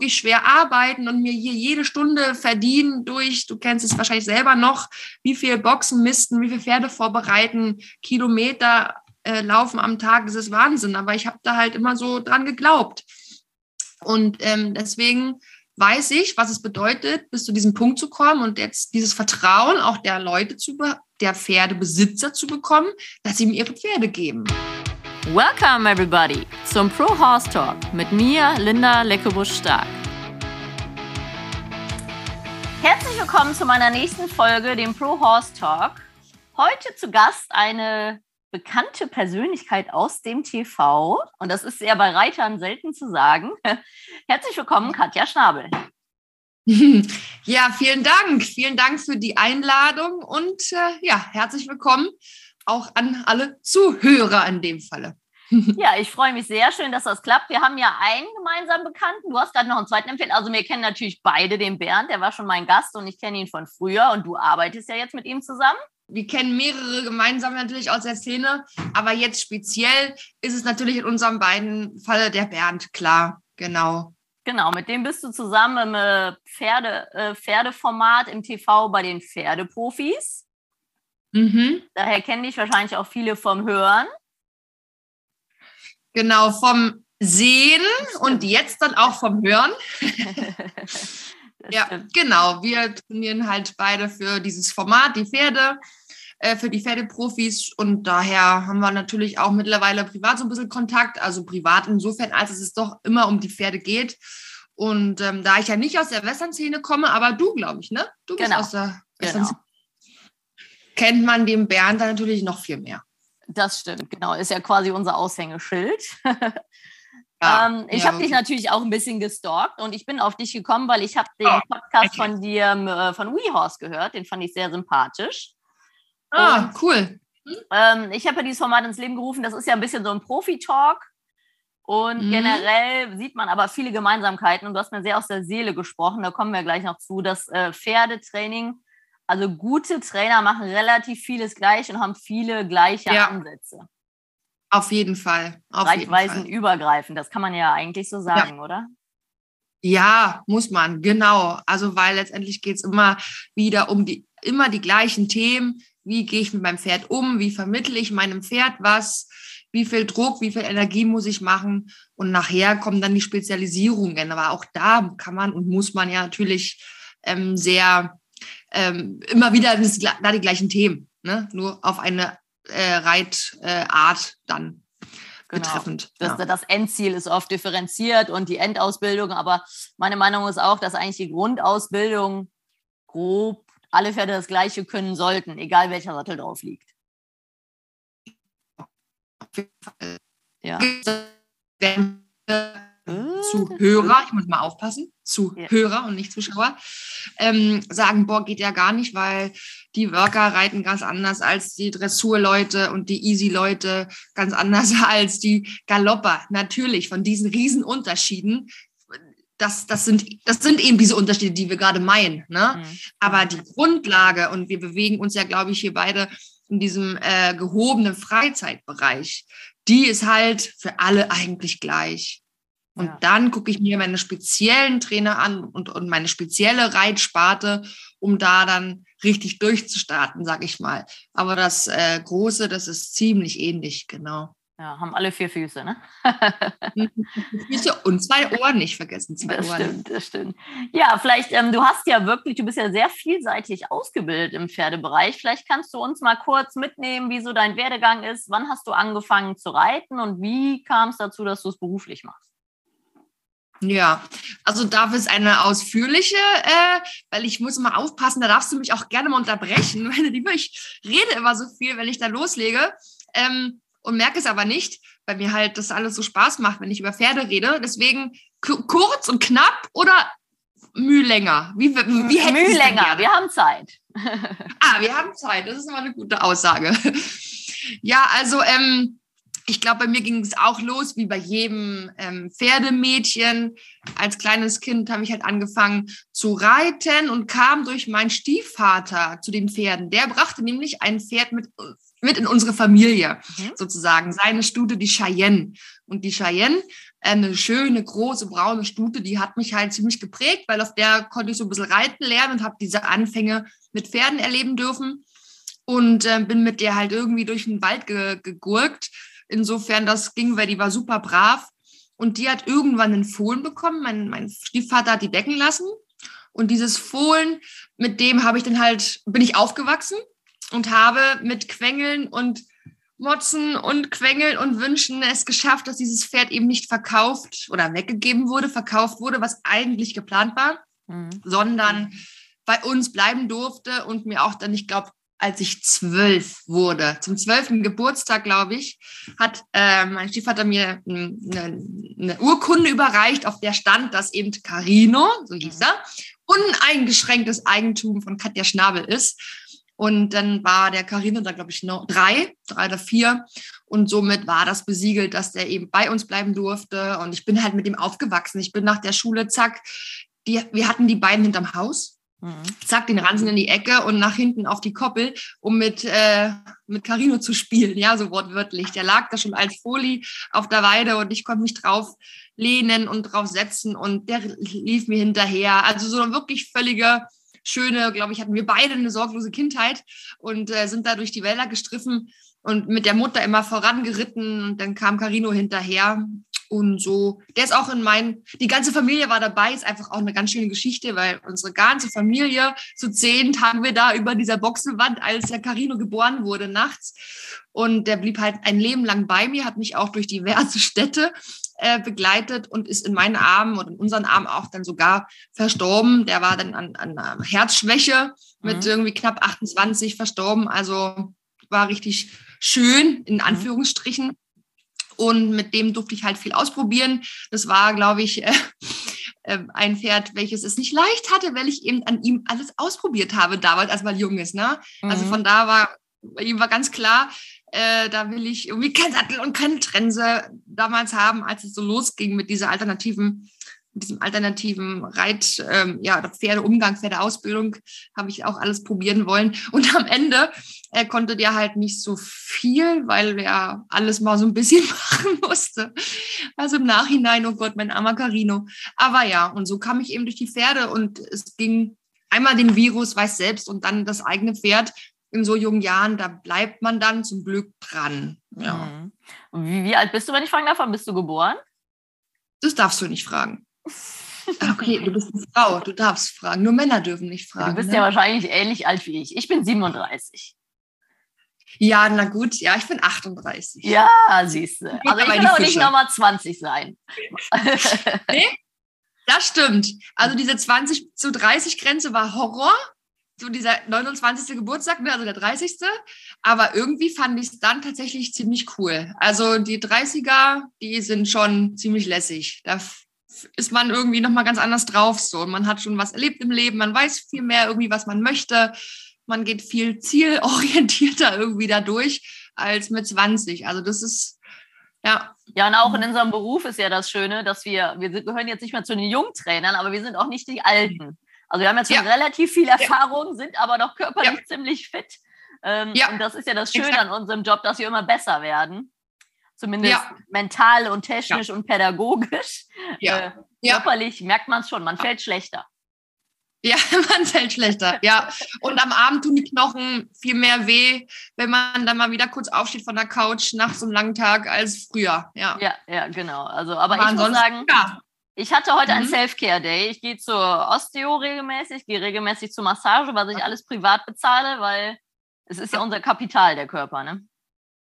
wirklich schwer arbeiten und mir hier jede Stunde verdienen durch, du kennst es wahrscheinlich selber noch, wie viel Boxen misten, wie viel Pferde vorbereiten, Kilometer äh, laufen am Tag, das ist Wahnsinn. Aber ich habe da halt immer so dran geglaubt. Und ähm, deswegen weiß ich, was es bedeutet, bis zu diesem Punkt zu kommen und jetzt dieses Vertrauen auch der Leute zu, der Pferdebesitzer zu bekommen, dass sie mir ihre Pferde geben. Welcome everybody zum Pro Horse Talk mit mir, Linda Leckebusch-Stark. Herzlich willkommen zu meiner nächsten Folge, dem Pro Horse Talk. Heute zu Gast eine bekannte Persönlichkeit aus dem TV. Und das ist ja bei Reitern selten zu sagen. Herzlich willkommen, Katja Schnabel. Ja, vielen Dank. Vielen Dank für die Einladung und äh, ja, herzlich willkommen auch an alle Zuhörer in dem Falle. Ja, ich freue mich sehr schön, dass das klappt. Wir haben ja einen gemeinsamen Bekannten. Du hast gerade noch einen zweiten empfehlen. Also wir kennen natürlich beide den Bernd, der war schon mein Gast und ich kenne ihn von früher und du arbeitest ja jetzt mit ihm zusammen wir kennen mehrere gemeinsam natürlich aus der Szene, aber jetzt speziell ist es natürlich in unserem beiden Falle der Bernd, klar, genau. Genau, mit dem bist du zusammen im äh, Pferde, äh, Pferdeformat im TV bei den Pferdeprofis. Mhm. Daher kennen dich wahrscheinlich auch viele vom Hören. Genau, vom Sehen und jetzt dann auch vom Hören. ja, genau. Wir trainieren halt beide für dieses Format, die Pferde. Äh, für die Pferdeprofis und daher haben wir natürlich auch mittlerweile privat so ein bisschen Kontakt, also privat insofern, als es doch immer um die Pferde geht. Und ähm, da ich ja nicht aus der Western-Szene komme, aber du, glaube ich, ne? Du bist genau. aus der Western-Szene. Genau. Kennt man den Bernd dann natürlich noch viel mehr. Das stimmt, genau. Ist ja quasi unser Aushängeschild. Ja, ähm, ich ja, habe dich natürlich auch ein bisschen gestalkt und ich bin auf dich gekommen, weil ich habe den oh, Podcast okay. von dir äh, von WeHorse gehört. Den fand ich sehr sympathisch. Ah, und, cool. Ähm, ich habe ja dieses Format ins Leben gerufen. Das ist ja ein bisschen so ein Profi-Talk. Und mhm. generell sieht man aber viele Gemeinsamkeiten. Und du hast mir sehr aus der Seele gesprochen. Da kommen wir gleich noch zu. Das äh, Pferdetraining, also gute Trainer machen relativ vieles gleich und haben viele gleiche ja. Ansätze. Auf jeden Fall. Reichweisen übergreifend. Das kann man ja eigentlich so sagen, ja. oder? Ja, muss man, genau. Also, weil letztendlich geht es immer wieder um die, immer die gleichen Themen wie gehe ich mit meinem Pferd um? Wie vermittle ich meinem Pferd was? Wie viel Druck, wie viel Energie muss ich machen? Und nachher kommen dann die Spezialisierungen. Aber auch da kann man und muss man ja natürlich ähm, sehr ähm, immer wieder das, da die gleichen Themen, ne? nur auf eine äh, Reitart äh, dann Genau. betreffend. Das, ja. das, Endziel ist oft differenziert und die Endausbildung, aber meine Meinung ist auch, dass eigentlich die Grundausbildung grob alle Pferde das Gleiche können sollten, egal welcher Sattel drauf liegt. Ja. Zuhörer, ich muss mal aufpassen, Zuhörer ja. und nicht Zuschauer, ähm, sagen, boah, geht ja gar nicht, weil die Worker reiten ganz anders als die Dressurleute und die Easy-Leute ganz anders als die Galopper. Natürlich, von diesen Riesenunterschieden das, das, sind, das sind eben diese Unterschiede, die wir gerade meinen. Ne? Mhm. Aber die Grundlage, und wir bewegen uns ja, glaube ich, hier beide in diesem äh, gehobenen Freizeitbereich, die ist halt für alle eigentlich gleich. Und ja. dann gucke ich mir meine speziellen Trainer an und, und meine spezielle Reitsparte, um da dann richtig durchzustarten, sag ich mal. Aber das äh, Große, das ist ziemlich ähnlich, genau. Ja, haben alle vier Füße, ne? Füße und zwei Ohren nicht vergessen. Zwei das Ohren. stimmt, das stimmt. Ja, vielleicht, ähm, du hast ja wirklich, du bist ja sehr vielseitig ausgebildet im Pferdebereich. Vielleicht kannst du uns mal kurz mitnehmen, wie so dein Werdegang ist. Wann hast du angefangen zu reiten und wie kam es dazu, dass du es beruflich machst? Ja, also darf es eine ausführliche, äh, weil ich muss immer aufpassen, da darfst du mich auch gerne mal unterbrechen, weil ich rede immer so viel, wenn ich da loslege. Ähm, und merke es aber nicht, weil mir halt das alles so Spaß macht, wenn ich über Pferde rede. Deswegen kurz und knapp oder Mühe länger? Wie, wie, wie Mühe länger, wir haben Zeit. ah, wir haben Zeit, das ist immer eine gute Aussage. ja, also ähm, ich glaube, bei mir ging es auch los, wie bei jedem ähm, Pferdemädchen. Als kleines Kind habe ich halt angefangen zu reiten und kam durch meinen Stiefvater zu den Pferden. Der brachte nämlich ein Pferd mit, mit in unsere Familie, mhm. sozusagen. Seine Stute, die Cheyenne. Und die Cheyenne, eine schöne, große, braune Stute, die hat mich halt ziemlich geprägt, weil auf der konnte ich so ein bisschen reiten lernen und habe diese Anfänge mit Pferden erleben dürfen. Und äh, bin mit der halt irgendwie durch den Wald ge gegurkt Insofern, das ging, weil die war super brav. Und die hat irgendwann einen Fohlen bekommen. Mein, mein Stiefvater hat die decken lassen. Und dieses Fohlen, mit dem habe ich dann halt, bin ich aufgewachsen und habe mit Quengeln und Motzen und Quengeln und Wünschen es geschafft, dass dieses Pferd eben nicht verkauft oder weggegeben wurde, verkauft wurde, was eigentlich geplant war, mhm. sondern bei uns bleiben durfte und mir auch dann, ich glaube, als ich zwölf wurde. Zum zwölften Geburtstag, glaube ich, hat äh, mein Stiefvater mir eine, eine, Urkunde überreicht, auf der stand, dass eben Carino, so hieß er, uneingeschränktes Eigentum von Katja Schnabel ist. Und dann war der Carino da, glaube ich, noch drei, drei oder vier. Und somit war das besiegelt, dass der eben bei uns bleiben durfte. Und ich bin halt mit ihm aufgewachsen. Ich bin nach der Schule, zack, die, wir hatten die beiden hinterm Haus. Mhm. Zack, den Ransen in die Ecke und nach hinten auf die Koppel, um mit, äh, mit Carino zu spielen, ja, so wortwörtlich. Der lag da schon als Folie auf der Weide und ich konnte mich drauf lehnen und drauf setzen und der lief mir hinterher. Also so eine wirklich völlige schöne, glaube ich, hatten wir beide eine sorglose Kindheit und äh, sind da durch die Wälder gestriffen und mit der Mutter immer vorangeritten und dann kam Carino hinterher und so. Der ist auch in meinen, die ganze Familie war dabei, ist einfach auch eine ganz schöne Geschichte, weil unsere ganze Familie, zu zehn tagen wir da über dieser Boxenwand, als der Carino geboren wurde, nachts. Und der blieb halt ein Leben lang bei mir, hat mich auch durch diverse Städte äh, begleitet und ist in meinen Armen und in unseren Armen auch dann sogar verstorben. Der war dann an, an Herzschwäche mit mhm. irgendwie knapp 28 verstorben. Also war richtig schön, in mhm. Anführungsstrichen. Und mit dem durfte ich halt viel ausprobieren. Das war, glaube ich, äh, äh, ein Pferd, welches es nicht leicht hatte, weil ich eben an ihm alles ausprobiert habe damals, als man jung ist. Ne? Also mhm. Also von da war, ihm war ganz klar, äh, da will ich irgendwie kein Sattel und keine Trense damals haben, als es so losging mit dieser alternativen mit diesem alternativen Reit, ähm, ja, Pferdeumgang, Pferdeausbildung, habe ich auch alles probieren wollen. Und am Ende äh, konnte der halt nicht so viel, weil er alles mal so ein bisschen machen musste. Also im Nachhinein, oh Gott, mein armer Carino. Aber ja, und so kam ich eben durch die Pferde und es ging einmal den Virus, weiß selbst, und dann das eigene Pferd in so jungen Jahren, da bleibt man dann zum Glück dran. Ja. Mhm. Wie, wie alt bist du, wenn ich fragen darf? Wann bist du geboren? Das darfst du nicht fragen. Okay, du bist eine Frau, du darfst fragen. Nur Männer dürfen nicht fragen. Du bist ne? ja wahrscheinlich ähnlich alt wie ich. Ich bin 37. Ja, na gut, ja, ich bin 38. Ja, siehst du. Also ich will auch nicht nochmal 20 sein. nee, das stimmt. Also diese 20 zu 30 Grenze war Horror. So dieser 29. Geburtstag, ne, also der 30. Aber irgendwie fand ich es dann tatsächlich ziemlich cool. Also die 30er, die sind schon ziemlich lässig. Da ist man irgendwie nochmal ganz anders drauf. So. Man hat schon was erlebt im Leben, man weiß viel mehr irgendwie, was man möchte. Man geht viel zielorientierter irgendwie dadurch als mit 20. Also das ist, ja. Ja, und auch in unserem Beruf ist ja das Schöne, dass wir, wir gehören jetzt nicht mehr zu den Jungtrainern, aber wir sind auch nicht die Alten. Also wir haben jetzt schon ja. relativ viel Erfahrung, sind aber noch körperlich ja. ziemlich fit. Ähm, ja. Und das ist ja das Schöne Exakt. an unserem Job, dass wir immer besser werden zumindest ja. mental und technisch ja. und pädagogisch. Ja. Äh, körperlich merkt man es schon, man fällt schlechter. Ja, man fällt schlechter, ja. Und am Abend tun die Knochen viel mehr weh, wenn man dann mal wieder kurz aufsteht von der Couch nach so einem langen Tag als früher, ja. Ja, ja, genau. Also, aber, aber ich muss sagen, ja. ich hatte heute mhm. einen Self-Care-Day. Ich gehe zur Osteo regelmäßig, gehe regelmäßig zur Massage, was ich alles privat bezahle, weil es ist ja unser Kapital, der Körper, ne?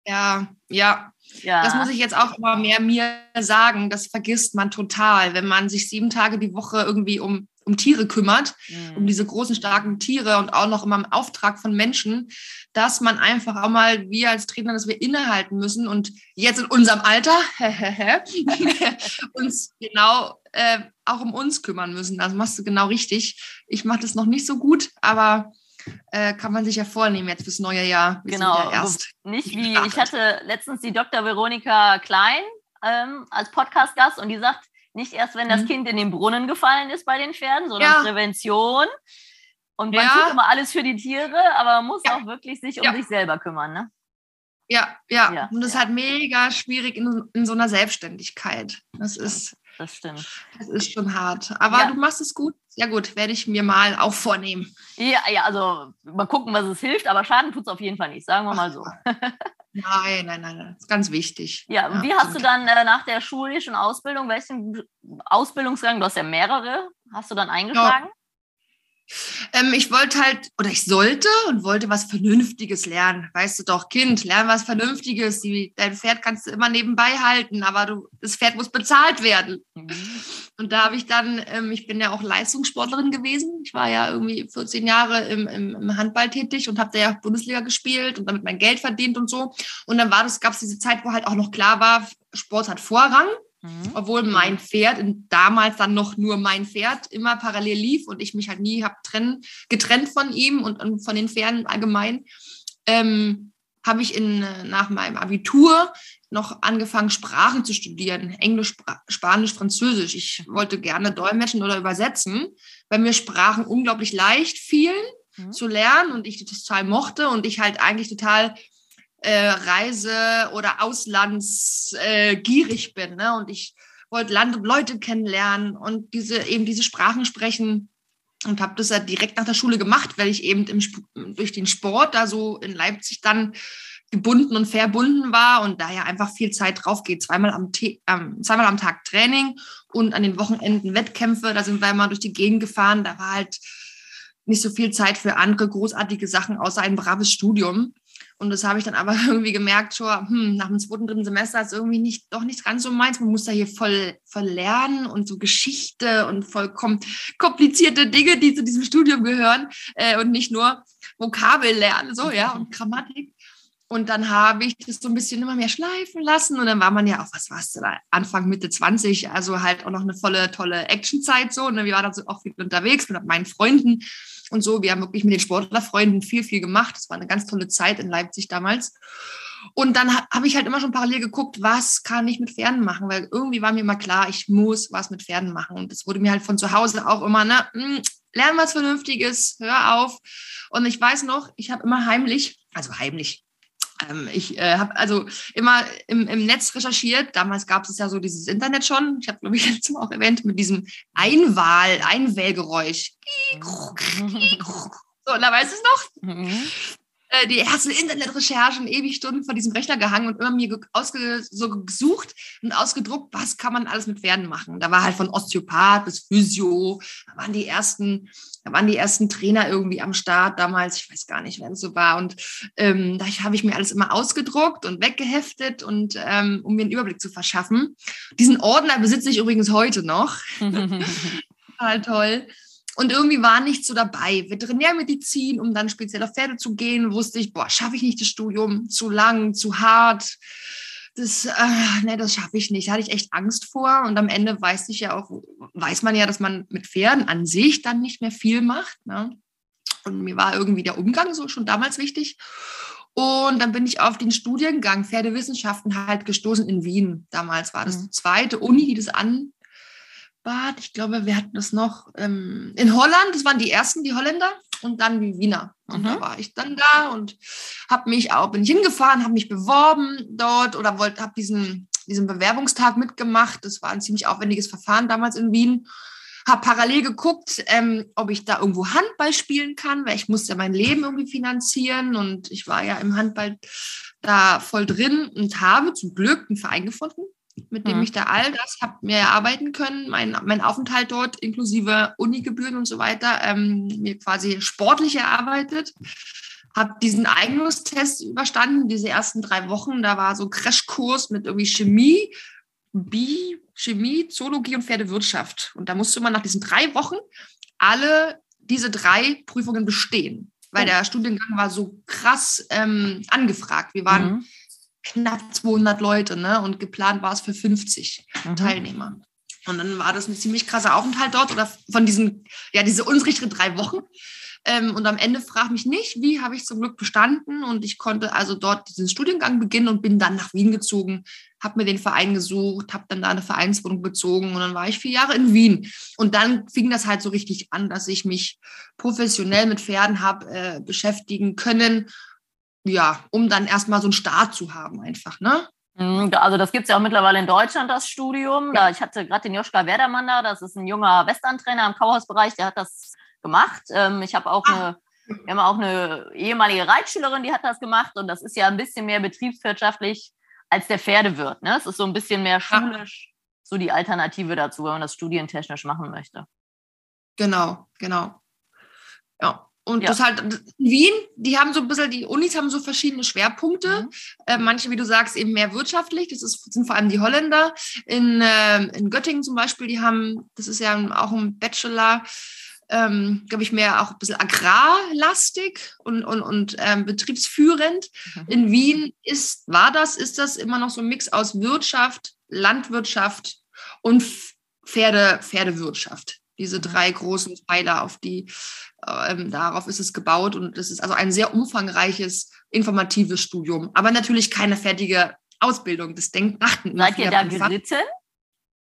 Ja, ja, ja. Das muss ich jetzt auch immer mehr mir sagen. Das vergisst man total, wenn man sich sieben Tage die Woche irgendwie um, um Tiere kümmert, mhm. um diese großen, starken Tiere und auch noch immer im Auftrag von Menschen, dass man einfach auch mal, wir als Trainer, dass wir innehalten müssen und jetzt in unserem Alter uns genau äh, auch um uns kümmern müssen. Das machst du genau richtig. Ich mache das noch nicht so gut, aber äh, kann man sich ja vornehmen jetzt fürs neue Jahr. Wir genau, ja erst nicht wie ich hatte letztens die Dr. Veronika Klein ähm, als Podcast-Gast und die sagt, nicht erst, wenn das mhm. Kind in den Brunnen gefallen ist bei den Pferden, sondern ja. Prävention. Und man ja. tut immer alles für die Tiere, aber man muss ja. auch wirklich sich um sich selber kümmern. Ne? Ja, ja, Und das ist halt mega schwierig in, in so einer Selbstständigkeit. Das ist das stimmt. Das ist schon hart. Aber du machst es gut. Sehr gut, werde ich mir mal auch vornehmen. Ja, ja, also mal gucken, was es hilft, aber Schaden tut es auf jeden Fall nicht, sagen wir mal so. Nein, nein, nein, das ist ganz wichtig. Ja, ja wie hast du dann äh, nach der schulischen Ausbildung, welchen Ausbildungsgang, du hast ja mehrere, hast du dann eingeschlagen? Ja. Ähm, ich wollte halt, oder ich sollte und wollte was Vernünftiges lernen. Weißt du doch, Kind, lern was Vernünftiges. Die, dein Pferd kannst du immer nebenbei halten, aber du, das Pferd muss bezahlt werden. Mhm. Und da habe ich dann, ähm, ich bin ja auch Leistungssportlerin gewesen. Ich war ja irgendwie 14 Jahre im, im, im Handball tätig und habe da ja Bundesliga gespielt und damit mein Geld verdient und so. Und dann war das, gab es diese Zeit, wo halt auch noch klar war, Sport hat Vorrang. Mhm. Obwohl mein Pferd, damals dann noch nur mein Pferd, immer parallel lief und ich mich halt nie habe getrennt von ihm und, und, von den Pferden allgemein, ähm, habe ich in, nach meinem Abitur noch angefangen, Sprachen zu studieren. Englisch, Spanisch, Französisch. Ich wollte gerne dolmetschen oder übersetzen, weil mir Sprachen unglaublich leicht fielen mhm. zu lernen und ich das total mochte und ich halt eigentlich total äh, Reise- oder Auslandsgierig äh, bin. Ne? Und ich wollte Land und Leute kennenlernen und diese eben diese Sprachen sprechen und habe das ja direkt nach der Schule gemacht, weil ich eben im, durch den Sport da so in Leipzig dann gebunden und verbunden war und daher einfach viel Zeit drauf geht. Zweimal am, ähm, zweimal am Tag Training und an den Wochenenden Wettkämpfe. Da sind wir mal durch die Gegend gefahren. Da war halt nicht so viel Zeit für andere großartige Sachen außer ein braves Studium. Und das habe ich dann aber irgendwie gemerkt, schon, hm, nach dem zweiten, dritten Semester ist irgendwie nicht, doch nicht ganz so meins. Man muss da hier voll, voll lernen und so Geschichte und vollkommen komplizierte Dinge, die zu diesem Studium gehören äh, und nicht nur Vokabel lernen, so, ja, und Grammatik. Und dann habe ich das so ein bisschen immer mehr schleifen lassen. Und dann war man ja auch, was warst du da, Anfang, Mitte 20, also halt auch noch eine volle, tolle Actionzeit so. Und ne? wir waren dann so auch viel unterwegs mit meinen Freunden und so. Wir haben wirklich mit den Sportlerfreunden viel, viel gemacht. Das war eine ganz tolle Zeit in Leipzig damals. Und dann habe ich halt immer schon parallel geguckt, was kann ich mit Pferden machen, weil irgendwie war mir immer klar, ich muss was mit Pferden machen. Und das wurde mir halt von zu Hause auch immer, ne, lern was Vernünftiges, hör auf. Und ich weiß noch, ich habe immer heimlich, also heimlich, ähm, ich äh, habe also immer im, im Netz recherchiert. Damals gab es ja so dieses Internet schon. Ich habe, glaube ich, letztes Mal auch erwähnt, mit diesem Einwahl, Einwählgeräusch. So, und da weißt du es noch? Mhm. Äh, die ersten Internetrecherchen, ewig Stunden vor diesem Rechner gehangen und immer mir ausge, so gesucht und ausgedruckt, was kann man alles mit Pferden machen. Da war halt von Osteopath bis Physio, da waren die ersten, da waren die ersten Trainer irgendwie am Start damals, ich weiß gar nicht, wer es so war. Und ähm, da habe ich mir alles immer ausgedruckt und weggeheftet und ähm, um mir einen Überblick zu verschaffen. Diesen Ordner besitze ich übrigens heute noch. Total toll. Und irgendwie war nichts so dabei. Veterinärmedizin, um dann speziell auf Pferde zu gehen, wusste ich, boah, schaffe ich nicht das Studium, zu lang, zu hart. Das, äh, nee, das schaffe ich nicht. Da hatte ich echt Angst vor. Und am Ende weiß ich ja auch, weiß man ja, dass man mit Pferden an sich dann nicht mehr viel macht. Ne? Und mir war irgendwie der Umgang so schon damals wichtig. Und dann bin ich auf den Studiengang Pferdewissenschaften halt gestoßen in Wien. Damals war das mhm. die zweite Uni, die das an, Bad, ich glaube, wir hatten das noch ähm, in Holland, das waren die ersten, die Holländer und dann die Wiener. Und mhm. da war ich dann da und habe mich auch, bin ich hingefahren, habe mich beworben dort oder wollte, habe diesen, diesen Bewerbungstag mitgemacht. Das war ein ziemlich aufwendiges Verfahren damals in Wien. Habe parallel geguckt, ähm, ob ich da irgendwo Handball spielen kann, weil ich musste ja mein Leben irgendwie finanzieren und ich war ja im Handball da voll drin und habe zum Glück einen Verein gefunden, mit dem mhm. ich da all das habe mir erarbeiten können, mein, mein Aufenthalt dort inklusive Unigebühren und so weiter, ähm, mir quasi sportlich erarbeitet. Habe diesen Eignungstest überstanden, diese ersten drei Wochen. Da war so ein Crashkurs mit irgendwie Chemie, Bi, Chemie, Zoologie und Pferdewirtschaft. Und da musste man nach diesen drei Wochen alle diese drei Prüfungen bestehen, weil oh. der Studiengang war so krass ähm, angefragt. Wir waren mhm knapp 200 Leute, ne? Und geplant war es für 50 mhm. Teilnehmer. Und dann war das ein ziemlich krasser Aufenthalt dort oder von diesen, ja, diese unsrichtigen drei Wochen Ähm, und am Ende frage mich nicht, wie habe ich zum Glück bestanden. Und ich konnte also dort diesen Studiengang beginnen und bin dann nach Wien gezogen, habe mir den Verein gesucht, habe dann da eine Vereinswohnung bezogen und dann war ich vier Jahre in Wien. Und dann fing das halt so richtig an, dass ich mich professionell mit Pferden habe äh, beschäftigen können. Ja, um dann erstmal so einen Start zu haben, einfach, ne? Mhm, also das gibt es ja auch mittlerweile in Deutschland, das Studium. Da, ich hatte gerade den Joschka Werdermann da, das ist ein junger Western-Trainer im Kauhausbereich, der hat das gemacht. Ähm, ich habe auch ah. eine, wir haben auch eine ehemalige Reitschülerin, die hat das gemacht und das ist ja ein bisschen mehr betriebswirtschaftlich als der Pferdewirt. Ne? Es ist so ein bisschen mehr schulisch, so die Alternative dazu, wenn man das studientechnisch machen möchte. Genau, genau. Ja. Und ja. das halt, in Wien, die haben so ein bisschen, die Unis haben so verschiedene Schwerpunkte. Mhm. Äh, manche, wie du sagst, eben mehr wirtschaftlich. Das ist, sind vor allem die Holländer. In, äh, in Göttingen zum Beispiel, die haben, das ist ja auch ein Bachelor, ähm, glaube ich, mehr auch ein bisschen agrarlastig und, und, und ähm, betriebsführend. Mhm. In Wien ist, war das, ist das immer noch so ein Mix aus Wirtschaft, Landwirtschaft und Pferde, Pferdewirtschaft diese mhm. drei großen Pfeiler, auf die ähm, darauf ist es gebaut und es ist also ein sehr umfangreiches, informatives Studium, aber natürlich keine fertige Ausbildung. Das denkt dachten Seid ihr da geritten?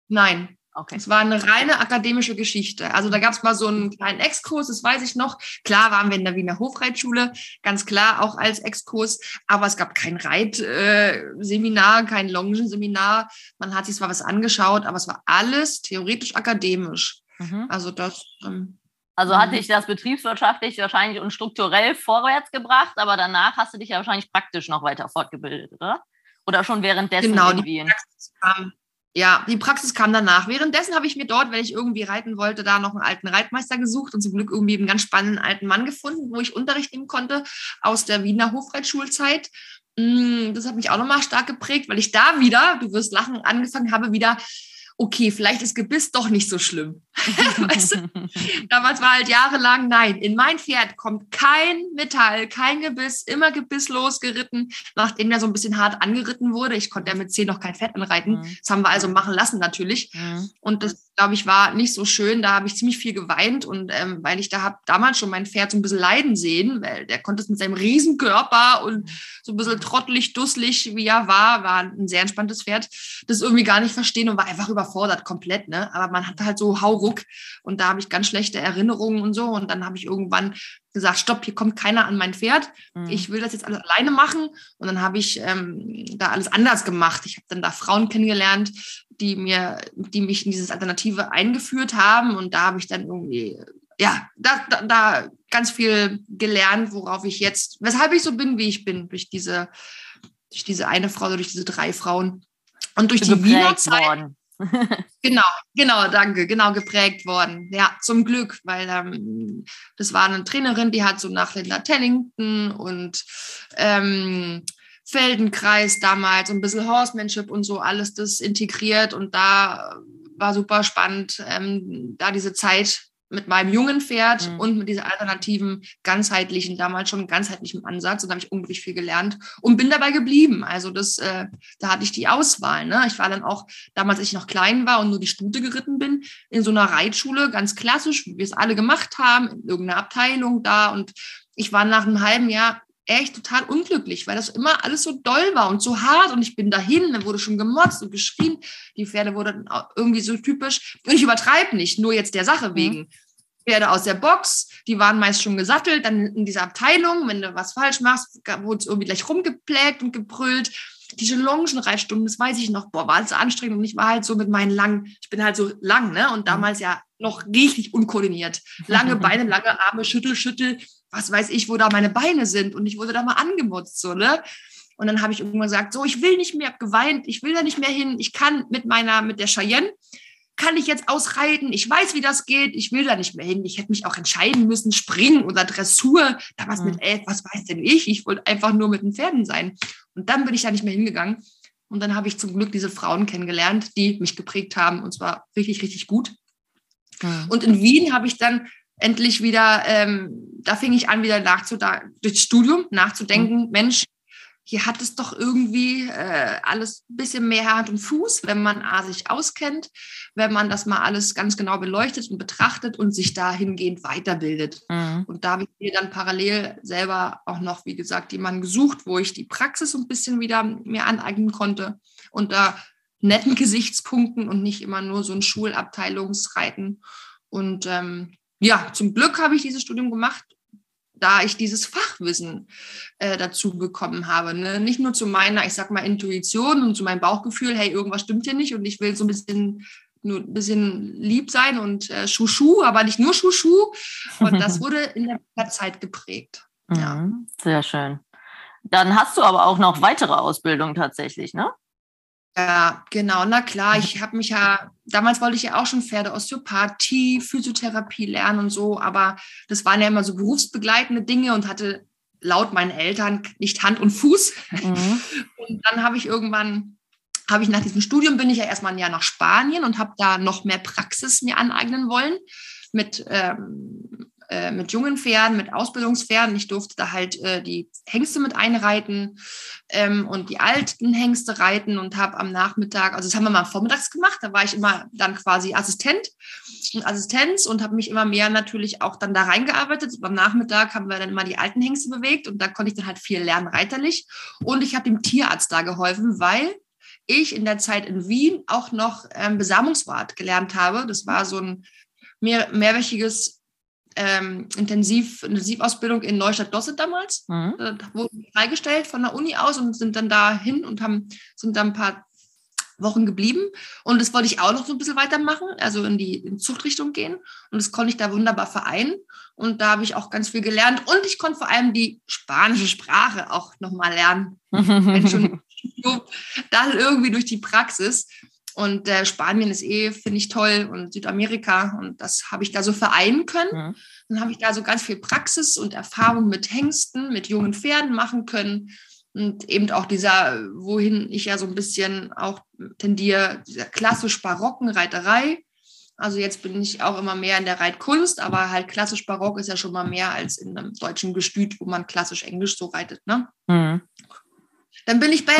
Nein. Okay. Es war eine reine akademische Geschichte. Also da gab es mal so einen kleinen Exkurs, das weiß ich noch. Klar waren wir in der Wiener Hofreitschule, ganz klar auch als Exkurs, aber es gab kein Reitseminar, kein Longenseminar. Man hat sich zwar was angeschaut, aber es war alles theoretisch akademisch. Mhm. Also das. Ähm, also hat mhm. dich das betriebswirtschaftlich wahrscheinlich und strukturell vorwärts gebracht, aber danach hast du dich ja wahrscheinlich praktisch noch weiter fortgebildet, oder? Oder schon währenddessen genau, irgendwie? Die Praxis kam, ja, die Praxis kam danach. Währenddessen habe ich mir dort, wenn ich irgendwie reiten wollte, da noch einen alten Reitmeister gesucht und zum Glück irgendwie einen ganz spannenden alten Mann gefunden, wo ich Unterricht nehmen konnte aus der Wiener Hofreitschulzeit. Mm, das hat mich auch nochmal stark geprägt, weil ich da wieder, du wirst lachen, angefangen habe, wieder okay, vielleicht ist Gebiss doch nicht so schlimm. weißt du? Damals war halt jahrelang, nein, in mein Pferd kommt kein Metall, kein Gebiss, immer gebisslos geritten, nachdem er so ein bisschen hart angeritten wurde. Ich konnte ja mit zehn noch kein Fett anreiten. Mhm. Das haben wir also machen lassen natürlich. Mhm. Und das, glaube ich, war nicht so schön. Da habe ich ziemlich viel geweint und ähm, weil ich da habe damals schon mein Pferd so ein bisschen leiden sehen, weil der konnte es mit seinem Riesenkörper und so ein bisschen trottelig, dusselig, wie er war, war ein sehr entspanntes Pferd, das irgendwie gar nicht verstehen und war einfach über überfordert komplett, ne? Aber man hatte halt so Hauruck und da habe ich ganz schlechte Erinnerungen und so. Und dann habe ich irgendwann gesagt, stopp, hier kommt keiner an mein Pferd. Mhm. Ich will das jetzt alles alleine machen. Und dann habe ich ähm, da alles anders gemacht. Ich habe dann da Frauen kennengelernt, die mir, die mich in dieses Alternative eingeführt haben. Und da habe ich dann irgendwie, ja, da, da, da ganz viel gelernt, worauf ich jetzt, weshalb ich so bin, wie ich bin, durch diese, durch diese eine Frau, durch diese drei Frauen. Und durch die Wiener Zeit. Worden. genau, genau, danke, genau geprägt worden. Ja, zum Glück, weil ähm, das war eine Trainerin, die hat so nach Linda Tellington und ähm, Feldenkreis damals und ein bisschen Horsemanship und so alles das integriert und da war super spannend, ähm, da diese Zeit mit meinem jungen Pferd mhm. und mit dieser alternativen, ganzheitlichen, damals schon ganzheitlichen Ansatz. Und da habe ich unglaublich viel gelernt und bin dabei geblieben. Also das, äh, da hatte ich die Auswahl. Ne? Ich war dann auch, damals, als ich noch klein war und nur die Stute geritten bin, in so einer Reitschule, ganz klassisch, wie wir es alle gemacht haben, in irgendeiner Abteilung da. Und ich war nach einem halben Jahr echt total unglücklich, weil das immer alles so doll war und so hart und ich bin dahin, dann wurde schon gemotzt und geschrien. Die Pferde wurden irgendwie so typisch. Und ich übertreibe nicht, nur jetzt der Sache mhm. wegen. Mhm. Pferde aus der Box, die waren meist schon gesattelt, dann in dieser Abteilung, wenn du was falsch machst, wurde es irgendwie gleich rumgeplägt und gebrüllt. Die Longenreitstunden, das weiß ich noch, boah, war alles anstrengend und ich war halt so mit meinen langen, ich bin halt so lang, ne, und mhm. damals ja noch richtig unkoordiniert. Lange Beine, lange Arme, Schüttel, Schüttel, was weiß ich, wo da meine Beine sind und ich wurde da mal angemutzt, so, ne. Und dann habe ich irgendwann gesagt, so, ich will nicht mehr, hab geweint, ich will da nicht mehr hin, ich kann mit meiner, mit der Cheyenne, kann ich jetzt ausreiten? Ich weiß, wie das geht. Ich will da nicht mehr hin. Ich hätte mich auch entscheiden müssen, springen oder Dressur. Damals mhm. mit elf, was weiß denn ich? Ich wollte einfach nur mit den Pferden sein. Und dann bin ich da nicht mehr hingegangen. Und dann habe ich zum Glück diese Frauen kennengelernt, die mich geprägt haben. Und zwar richtig, richtig gut. Mhm. Und in Wien habe ich dann endlich wieder, ähm, da fing ich an, wieder nachzudenken, durchs Studium nachzudenken, mhm. Mensch, hier hat es doch irgendwie äh, alles ein bisschen mehr Hand und Fuß, wenn man A, sich auskennt, wenn man das mal alles ganz genau beleuchtet und betrachtet und sich dahingehend weiterbildet. Mhm. Und da habe ich mir dann parallel selber auch noch, wie gesagt, jemanden gesucht, wo ich die Praxis ein bisschen wieder mir aneignen konnte. Unter netten Gesichtspunkten und nicht immer nur so ein Schulabteilungsreiten. Und ähm, ja, zum Glück habe ich dieses Studium gemacht da ich dieses Fachwissen äh, dazu bekommen habe. Ne? Nicht nur zu meiner, ich sag mal, Intuition und zu meinem Bauchgefühl, hey, irgendwas stimmt hier nicht und ich will so ein bisschen nur ein bisschen lieb sein und äh, Schuschu, aber nicht nur Schuschu. Und das wurde in der Zeit geprägt. Ja. Mhm, sehr schön. Dann hast du aber auch noch weitere Ausbildungen tatsächlich, ne? Ja, genau. Na klar, ich habe mich ja, damals wollte ich ja auch schon Pferdeosteopathie, Physiotherapie lernen und so, aber das waren ja immer so berufsbegleitende Dinge und hatte laut meinen Eltern nicht Hand und Fuß. Mhm. Und dann habe ich irgendwann, habe ich nach diesem Studium, bin ich ja erstmal ein Jahr nach Spanien und habe da noch mehr Praxis mir aneignen wollen mit ähm, äh, mit jungen Pferden, mit Ausbildungspferden. Ich durfte da halt äh, die Hengste mit einreiten ähm, und die alten Hengste reiten und habe am Nachmittag, also das haben wir mal vormittags gemacht, da war ich immer dann quasi Assistent und Assistenz und habe mich immer mehr natürlich auch dann da reingearbeitet. Und am Nachmittag haben wir dann immer die alten Hengste bewegt und da konnte ich dann halt viel lernen reiterlich. Und ich habe dem Tierarzt da geholfen, weil ich in der Zeit in Wien auch noch ähm, Besamungswart gelernt habe. Das war so ein mehr, mehrwöchiges ähm, Intensiv, Intensivausbildung in Neustadt-Dosset damals. Mhm. Da wurden freigestellt von der Uni aus und sind dann dahin und haben, sind dann ein paar Wochen geblieben. Und das wollte ich auch noch so ein bisschen weitermachen, also in die in Zuchtrichtung gehen. Und das konnte ich da wunderbar vereinen. Und da habe ich auch ganz viel gelernt. Und ich konnte vor allem die spanische Sprache auch nochmal lernen. Wenn schon dann irgendwie durch die Praxis. Und äh, Spanien ist eh, finde ich toll und Südamerika und das habe ich da so vereinen können. Mhm. Dann habe ich da so ganz viel Praxis und Erfahrung mit Hengsten, mit jungen Pferden machen können. Und eben auch dieser, wohin ich ja so ein bisschen auch tendiere, dieser klassisch barocken Reiterei. Also jetzt bin ich auch immer mehr in der Reitkunst, aber halt klassisch barock ist ja schon mal mehr als in einem deutschen Gestüt, wo man klassisch Englisch so reitet. Ne? Mhm. Dann bin ich bei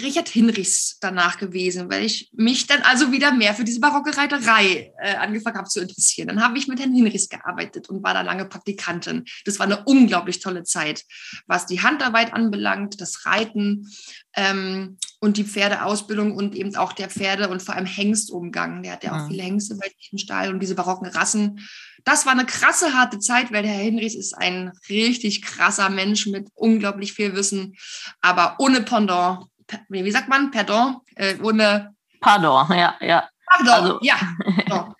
Richard Hinrichs danach gewesen, weil ich mich dann also wieder mehr für diese barocke Reiterei äh, angefangen habe zu interessieren. Dann habe ich mit Herrn Hinrichs gearbeitet und war da lange Praktikantin. Das war eine unglaublich tolle Zeit, was die Handarbeit anbelangt, das Reiten ähm, und die Pferdeausbildung und eben auch der Pferde- und vor allem Hengstumgang. Der hat ja auch mhm. viele Hengste bei im Stall und diese barocken Rassen das war eine krasse, harte Zeit, weil der Herr Hinrichs ist ein richtig krasser Mensch mit unglaublich viel Wissen, aber ohne Pendant. Wie sagt man? Pardon? Äh, ohne. Pardon, ja, ja. Pardon, also. ja.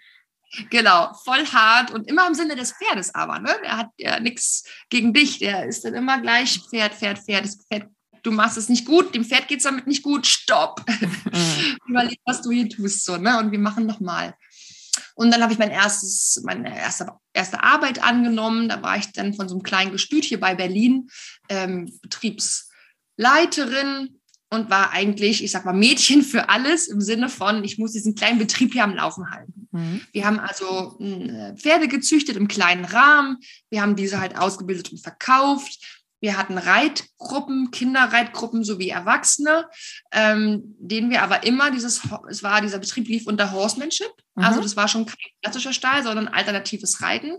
Genau, voll hart und immer im Sinne des Pferdes aber. Ne? Er hat ja nichts gegen dich. Der ist dann immer gleich Pferd, Pferd, Pferd. Das Pferd du machst es nicht gut, dem Pferd geht es damit nicht gut, stopp. Mhm. Überleg, was du hier tust. So, ne? Und wir machen nochmal. Und dann habe ich mein erstes, meine erste, erste Arbeit angenommen. Da war ich dann von so einem kleinen Gestüt hier bei Berlin ähm, Betriebsleiterin und war eigentlich, ich sag mal, Mädchen für alles im Sinne von, ich muss diesen kleinen Betrieb hier am Laufen halten. Mhm. Wir haben also äh, Pferde gezüchtet im kleinen Rahmen. Wir haben diese halt ausgebildet und verkauft. Wir hatten Reitgruppen, Kinderreitgruppen sowie Erwachsene, ähm, denen wir aber immer dieses, es war, dieser Betrieb lief unter Horsemanship. Mhm. Also das war schon kein klassischer Stall, sondern alternatives Reiten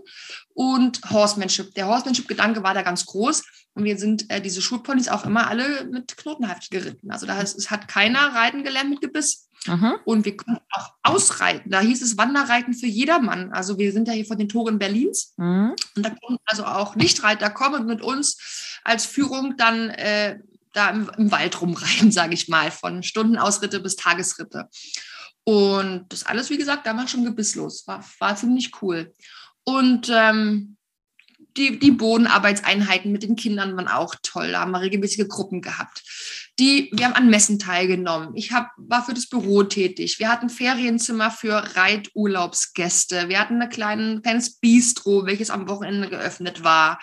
und Horsemanship. Der Horsemanship-Gedanke war da ganz groß. Und wir sind äh, diese Schulponys auch immer alle mit Knotenhaft geritten. Also da ist, es hat keiner Reiten gelernt mit Gebiss. Mhm. Und wir konnten auch ausreiten. Da hieß es Wanderreiten für jedermann. Also wir sind ja hier vor den Toren Berlins. Mhm. Und da konnten also auch Nichtreiter kommen und mit uns als Führung dann äh, da im, im, Wald rumreiten, sage ich mal, von Stundenausritte bis Tagesritte. Und das alles, wie gesagt, damals schon gebisslos. War, war ziemlich cool. Und ähm, die, die Bodenarbeitseinheiten mit den Kindern waren auch toll. Da haben wir regelmäßige Gruppen gehabt. Die, wir haben an Messen teilgenommen. Ich hab, war für das Büro tätig. Wir hatten Ferienzimmer für Reiturlaubsgäste. Wir hatten ein kleines, kleines Bistro, welches am Wochenende geöffnet war.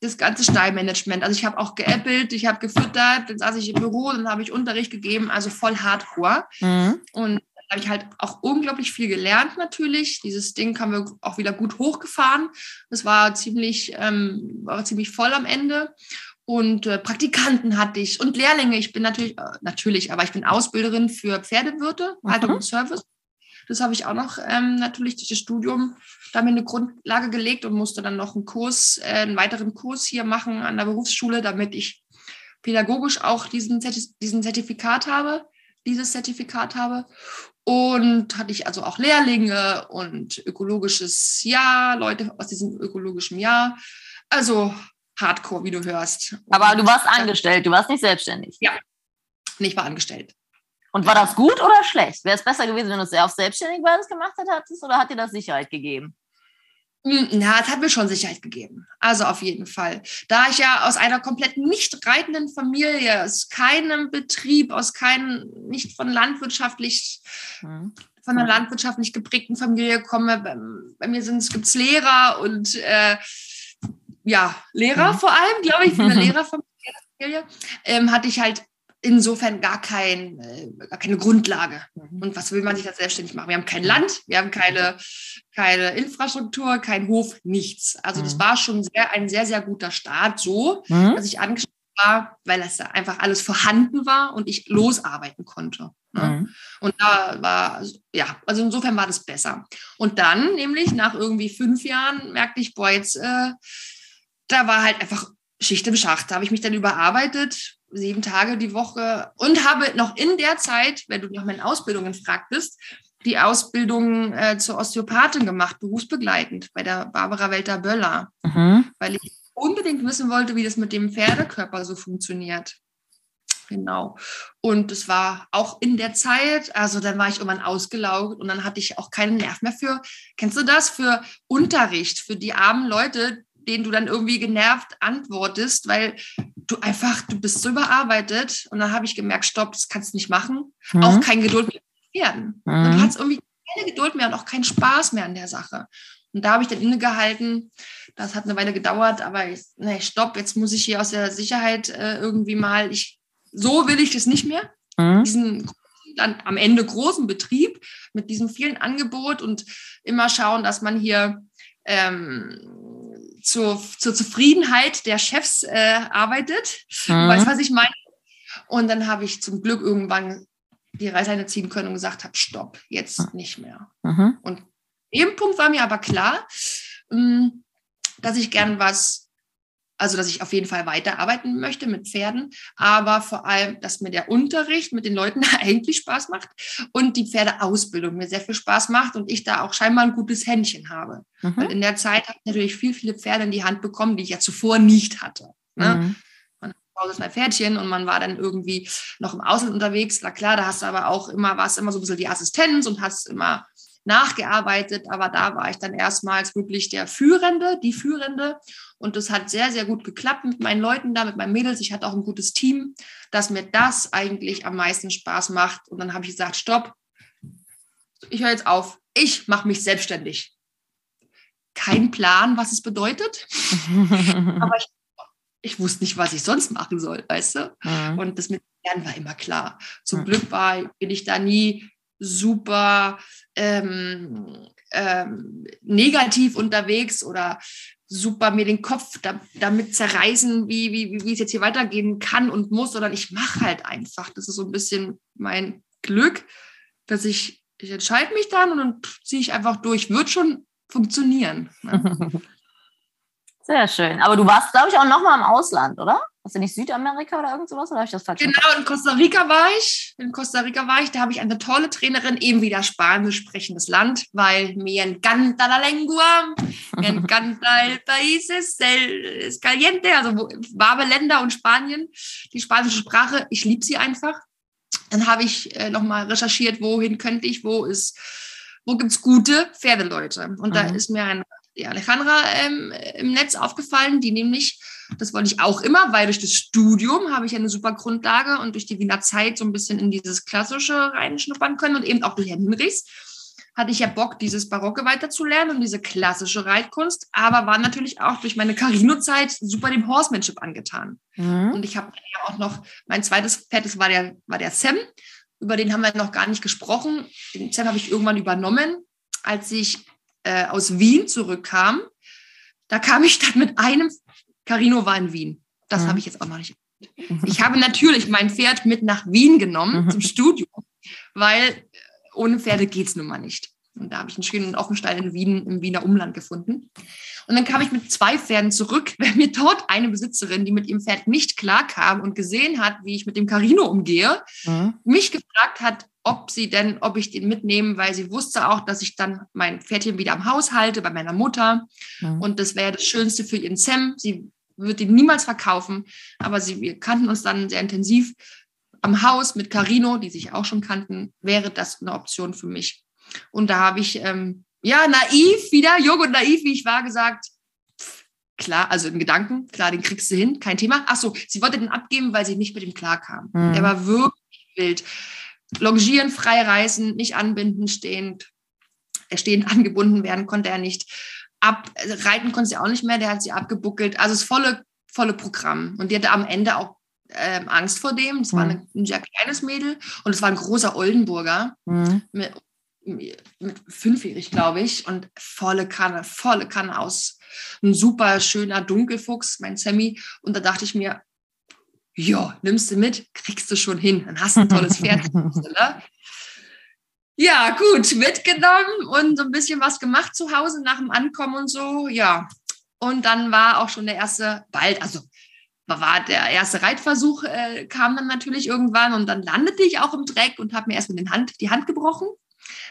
Das ganze Stallmanagement. Also ich habe auch geäppelt, ich habe gefüttert, dann saß ich im Büro, dann habe ich Unterricht gegeben, also voll hardcore. Mhm. Und habe ich halt auch unglaublich viel gelernt natürlich. Dieses Ding haben wir auch wieder gut hochgefahren. Das war ziemlich, ähm, war ziemlich voll am Ende. Und äh, Praktikanten hatte ich und Lehrlinge. Ich bin natürlich, äh, natürlich, aber ich bin Ausbilderin für Pferdewirte, Haltung mhm. und Service. Das habe ich auch noch ähm, natürlich durch das Studium da mir eine Grundlage gelegt und musste dann noch einen Kurs, äh, einen weiteren Kurs hier machen an der Berufsschule, damit ich pädagogisch auch diesen, diesen Zertifikat habe, dieses Zertifikat habe. Und hatte ich also auch Lehrlinge und ökologisches Jahr, Leute aus diesem ökologischen Jahr. Also Hardcore, wie du hörst. Aber du warst angestellt, du warst nicht selbstständig. Ja, ich war angestellt. Und war das gut oder schlecht? Wäre es besser gewesen, wenn du es auf selbstständig gemacht hättest oder hat dir das Sicherheit gegeben? Hm, na, es hat mir schon Sicherheit gegeben. Also auf jeden Fall. Da ich ja aus einer komplett nicht reitenden Familie, aus keinem Betrieb, aus keinem, nicht von landwirtschaftlich, hm. von einer landwirtschaftlich geprägten Familie komme, bei, bei mir gibt es Lehrer und äh, ja, Lehrer hm. vor allem, glaube ich, der Lehrerfamilie, ähm, hatte ich halt insofern gar, kein, äh, gar keine Grundlage. Mhm. Und was will man sich da selbstständig machen? Wir haben kein Land, wir haben keine, keine Infrastruktur, kein Hof, nichts. Also das mhm. war schon sehr, ein sehr, sehr guter Start, so, mhm. dass ich angestellt war, weil das einfach alles vorhanden war und ich losarbeiten konnte. Ne? Mhm. Und da war, ja, also insofern war das besser. Und dann, nämlich nach irgendwie fünf Jahren, merkte ich, boah, jetzt, äh, da war halt einfach Schicht im Schacht. Da habe ich mich dann überarbeitet, sieben Tage die Woche und habe noch in der Zeit, wenn du nach meinen Ausbildungen fragtest, die Ausbildung äh, zur Osteopathin gemacht, berufsbegleitend bei der Barbara Welter-Böller, mhm. weil ich unbedingt wissen wollte, wie das mit dem Pferdekörper so funktioniert. Genau. Und es war auch in der Zeit, also dann war ich irgendwann ausgelaugt und dann hatte ich auch keinen Nerv mehr für, kennst du das, für Unterricht, für die armen Leute, denen du dann irgendwie genervt antwortest, weil du einfach, du bist so überarbeitet. Und dann habe ich gemerkt, stopp, das kannst du nicht machen. Mhm. Auch kein Geduld mehr werden. Mhm. Du hast irgendwie keine Geduld mehr und auch keinen Spaß mehr an der Sache. Und da habe ich dann innegehalten. Das hat eine Weile gedauert, aber ich, nee, stopp, jetzt muss ich hier aus der Sicherheit äh, irgendwie mal, ich, so will ich das nicht mehr. Mhm. Diesen dann am Ende großen Betrieb mit diesem vielen Angebot und immer schauen, dass man hier ähm, zur, zur Zufriedenheit der Chefs äh, arbeitet. Mhm. Weißt was ich meine? Und dann habe ich zum Glück irgendwann die Reißleine ziehen können und gesagt habe, stopp, jetzt mhm. nicht mehr. Mhm. Und dem Punkt war mir aber klar, ähm, dass ich gern was also dass ich auf jeden Fall weiterarbeiten möchte mit Pferden, aber vor allem, dass mir der Unterricht mit den Leuten eigentlich Spaß macht und die Pferdeausbildung mir sehr viel Spaß macht und ich da auch scheinbar ein gutes Händchen habe. Mhm. Weil in der Zeit habe ich natürlich viel, viele Pferde in die Hand bekommen, die ich ja zuvor nicht hatte. Ne? Mhm. Man hat zwei Pferdchen und man war dann irgendwie noch im Ausland unterwegs. Na klar, da hast du aber auch immer, warst immer so ein bisschen die Assistenz und hast immer nachgearbeitet, aber da war ich dann erstmals wirklich der Führende, die Führende und das hat sehr, sehr gut geklappt mit meinen Leuten da, mit meinen Mädels. Ich hatte auch ein gutes Team, dass mir das eigentlich am meisten Spaß macht. Und dann habe ich gesagt, stopp, ich höre jetzt auf. Ich mache mich selbstständig. Kein Plan, was es bedeutet. Aber ich, ich, wusste nicht, was ich sonst machen soll, weißt du? Mhm. Und das mit Lernen war immer klar. Zum mhm. Glück war, bin ich da nie super ähm, ähm, negativ unterwegs oder super mir den Kopf da, damit zerreißen, wie, wie, wie es jetzt hier weitergehen kann und muss, sondern ich mache halt einfach. Das ist so ein bisschen mein Glück, dass ich, ich entscheide mich dann und dann ziehe ich einfach durch. Wird schon funktionieren. Ne? Sehr schön. Aber du warst, glaube ich, auch noch mal im Ausland, oder? Hast du nicht Südamerika oder irgend sowas? Oder habe ich das falsch Genau, in Costa Rica war ich. In Costa Rica war ich. Da habe ich eine tolle Trainerin, eben wieder spanisch sprechendes Land, weil me encanta la lengua, me encanta el país, es, es caliente, also warme Länder und Spanien. Die spanische Sprache, ich liebe sie einfach. Dann habe ich äh, nochmal recherchiert, wohin könnte ich, wo ist, wo gibt es gute Pferdeleute. Und mhm. da ist mir ein die Alejandra ähm, im Netz aufgefallen, die nämlich, das wollte ich auch immer, weil durch das Studium habe ich eine super Grundlage und durch die Wiener Zeit so ein bisschen in dieses Klassische reinschnuppern können und eben auch durch Herrn Hinrichs hatte ich ja Bock, dieses Barocke weiterzulernen und diese klassische Reitkunst, aber war natürlich auch durch meine Carino-Zeit super dem Horsemanship angetan. Mhm. Und ich habe ja auch noch, mein zweites Pferd, das war der, war der Sam, über den haben wir noch gar nicht gesprochen. Den Sam habe ich irgendwann übernommen, als ich äh, aus Wien zurückkam, da kam ich dann mit einem, Carino war in Wien. Das mhm. habe ich jetzt auch noch nicht. Ich habe natürlich mein Pferd mit nach Wien genommen mhm. zum Studium, weil ohne Pferde geht es nun mal nicht. Und da habe ich einen schönen Offenstall in Wien, im Wiener Umland gefunden. Und dann kam ich mit zwei Pferden zurück, weil mir dort eine Besitzerin, die mit ihrem Pferd nicht klarkam und gesehen hat, wie ich mit dem Carino umgehe, mhm. mich gefragt hat, ob sie denn, ob ich den mitnehme, weil sie wusste auch, dass ich dann mein Pferdchen wieder am Haus halte bei meiner Mutter. Mhm. Und das wäre das Schönste für ihren Sam. Sie wird ihn niemals verkaufen, aber sie, wir kannten uns dann sehr intensiv. Am Haus mit Carino, die sich auch schon kannten, wäre das eine Option für mich. Und da habe ich, ähm, ja, naiv wieder, jung und naiv, wie ich war, gesagt, klar, also in Gedanken, klar, den kriegst du hin, kein Thema. Ach so, sie wollte den abgeben, weil sie nicht mit ihm klarkam. Mhm. Der war wirklich wild. Longieren, frei reißen, nicht anbinden, stehend, äh, stehend angebunden werden konnte er nicht. Ab, reiten konnte sie auch nicht mehr, der hat sie abgebuckelt. Also das volle, volle Programm. Und die hatte am Ende auch ähm, Angst vor dem. Es mhm. war eine, ein sehr kleines Mädel und es war ein großer Oldenburger mhm. mit, mit fünfjährig, glaube ich, und volle Kanne, volle Kanne aus. Ein super schöner Dunkelfuchs, mein Sammy. Und da dachte ich mir, ja, nimmst du mit, kriegst du schon hin. Dann hast du ein tolles Pferd. ne? Ja, gut, mitgenommen und so ein bisschen was gemacht zu Hause nach dem Ankommen und so, ja. Und dann war auch schon der erste, bald, also war der erste Reitversuch, äh, kam dann natürlich irgendwann und dann landete ich auch im Dreck und habe mir erstmal den Hand, die Hand gebrochen.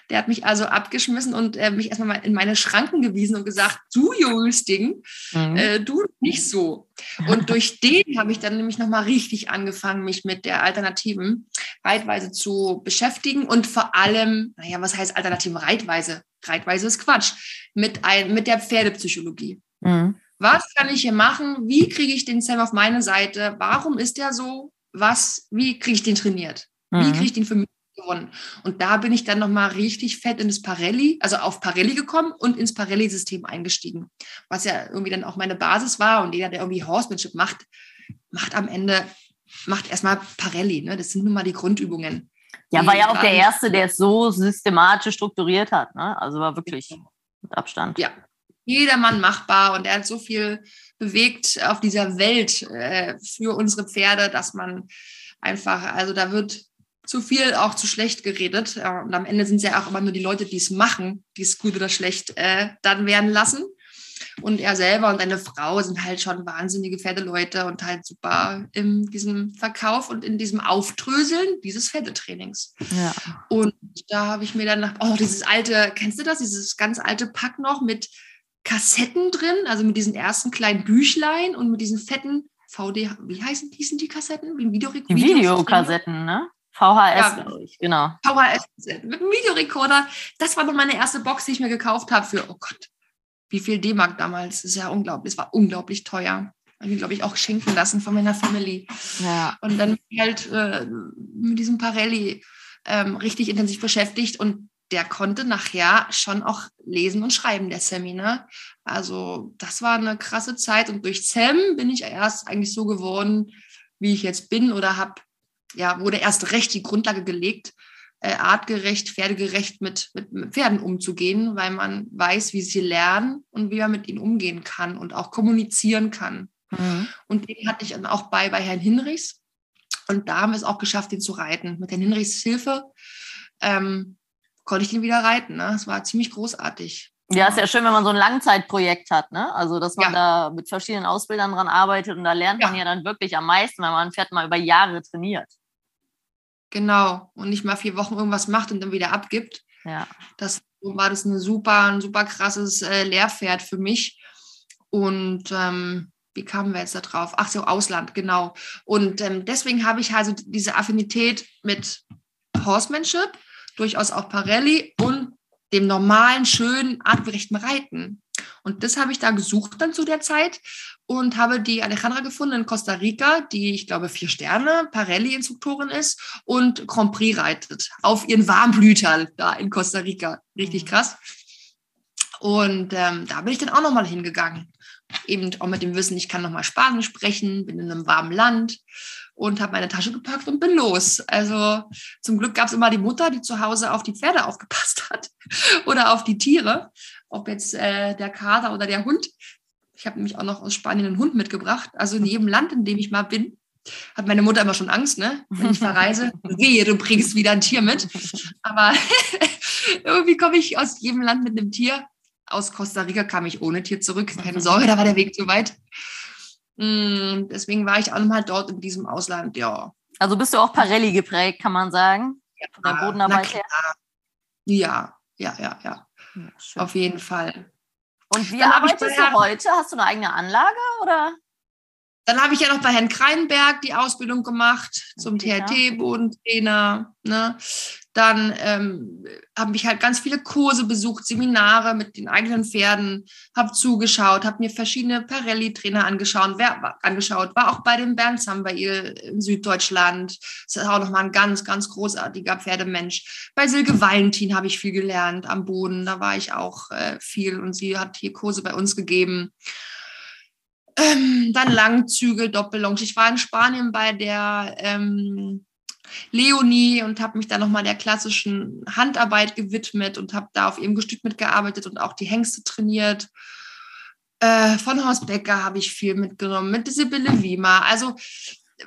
Der hat mich also abgeschmissen und äh, mich erstmal in meine Schranken gewiesen und gesagt, du junges Ding, mhm. äh, du nicht so. Und durch den habe ich dann nämlich nochmal richtig angefangen, mich mit der alternativen Reitweise zu beschäftigen und vor allem, naja, was heißt alternative Reitweise? Reitweise ist Quatsch. Mit, ein, mit der Pferdepsychologie. Mhm. Was kann ich hier machen? Wie kriege ich den Sam auf meine Seite? Warum ist der so? Was, wie kriege ich den trainiert? Wie mhm. kriege ich den für mich gewonnen. Und da bin ich dann nochmal richtig fett in das Parelli, also auf Parelli gekommen und ins Parelli-System eingestiegen. Was ja irgendwie dann auch meine Basis war. Und jeder, der irgendwie Horsemanship macht, macht am Ende, macht erstmal Parelli. Ne? Das sind nun mal die Grundübungen. Ja, war ja auch der Erste, der es so systematisch strukturiert hat. Ne? Also war wirklich mit Abstand. Ja, jedermann machbar und er hat so viel bewegt auf dieser Welt äh, für unsere Pferde, dass man einfach, also da wird zu viel, auch zu schlecht geredet. Und am Ende sind es ja auch immer nur die Leute, die es machen, die es gut oder schlecht äh, dann werden lassen. Und er selber und seine Frau sind halt schon wahnsinnige Pferdeleute und halt super in diesem Verkauf und in diesem Auftröseln dieses Pferdetrainings. Ja. Und da habe ich mir dann nach, oh, dieses alte, kennst du das, dieses ganz alte Pack noch mit Kassetten drin, also mit diesen ersten kleinen Büchlein und mit diesen fetten VD, wie heißen die, die Kassetten? Wie Video die Videokassetten, ne? VHS, ja, glaube ich, genau. VHS mit einem Videorekorder. Das war noch meine erste Box, die ich mir gekauft habe für, oh Gott, wie viel D-Mark damals. Das ist ja unglaublich. Es war unglaublich teuer. Habe ich, glaube ich, auch schenken lassen von meiner Family. Ja. Und dann halt äh, mit diesem Parelli ähm, richtig intensiv beschäftigt und der konnte nachher schon auch lesen und schreiben, der Sammy. Ne? Also das war eine krasse Zeit und durch Sam bin ich erst eigentlich so geworden, wie ich jetzt bin oder habe ja, wurde erst recht die Grundlage gelegt, äh, artgerecht, pferdegerecht mit, mit, mit, Pferden umzugehen, weil man weiß, wie sie lernen und wie man mit ihnen umgehen kann und auch kommunizieren kann. Mhm. Und den hatte ich dann auch bei, bei Herrn Hinrichs. Und da haben wir es auch geschafft, den zu reiten. Mit Herrn Hinrichs Hilfe ähm, konnte ich den wieder reiten. Ne? Das war ziemlich großartig. Ja, ist ja schön, wenn man so ein Langzeitprojekt hat, ne? Also, dass man ja. da mit verschiedenen Ausbildern dran arbeitet und da lernt man ja. dann wirklich am meisten, wenn man ein Pferd mal über Jahre trainiert. Genau. Und nicht mal vier Wochen irgendwas macht und dann wieder abgibt. Ja. Das war das eine super, ein super krasses äh, Lehrpferd für mich. Und ähm, wie kamen wir jetzt da drauf? Ach so, Ausland, genau. Und ähm, deswegen habe ich also diese Affinität mit Horsemanship, durchaus auch Parelli und dem normalen, schönen, artgerechten Reiten. Und das habe ich da gesucht dann zu der Zeit und habe die Alejandra gefunden in Costa Rica, die, ich glaube, vier Sterne Parelli-Instruktorin ist und Grand Prix reitet auf ihren Warmblütern da in Costa Rica. Richtig mhm. krass. Und ähm, da bin ich dann auch nochmal hingegangen. Eben auch mit dem Wissen, ich kann nochmal Spanisch sprechen, bin in einem warmen Land und habe meine Tasche gepackt und bin los. Also zum Glück gab es immer die Mutter, die zu Hause auf die Pferde aufgepasst hat oder auf die Tiere, ob jetzt äh, der Kater oder der Hund. Ich habe nämlich auch noch aus Spanien einen Hund mitgebracht. Also in jedem Land, in dem ich mal bin, hat meine Mutter immer schon Angst, ne? Wenn ich verreise, wehe, du bringst wieder ein Tier mit. Aber irgendwie komme ich aus jedem Land mit einem Tier. Aus Costa Rica kam ich ohne Tier zurück. Keine Sorge, da war der Weg zu weit. Mm, deswegen war ich auch nochmal dort in diesem Ausland, ja. Also bist du auch Parelli geprägt, kann man sagen? Ja, Von der Bodenarbeit her? Ja, ja, ja, ja. ja Auf jeden Fall. Und wie Dann arbeitest du heute? Hast du eine eigene Anlage oder? Dann habe ich ja noch bei Herrn Kreinberg die Ausbildung gemacht zum THT-Bodentrainer. Ne? Dann ähm, habe ich halt ganz viele Kurse besucht, Seminare mit den eigenen Pferden, habe zugeschaut, habe mir verschiedene Parelli-Trainer angeschaut, angeschaut, war auch bei dem Bernd Sambail in Süddeutschland. Das ist auch nochmal ein ganz, ganz großartiger Pferdemensch. Bei Silke Valentin habe ich viel gelernt am Boden, da war ich auch äh, viel und sie hat hier Kurse bei uns gegeben. Ähm, dann Langzügel, Doppellonge. Ich war in Spanien bei der ähm, Leonie und habe mich da nochmal der klassischen Handarbeit gewidmet und habe da auf ihrem Gestüt mitgearbeitet und auch die Hengste trainiert. Äh, von Horst Becker habe ich viel mitgenommen, mit Sibylle Wiemer. Also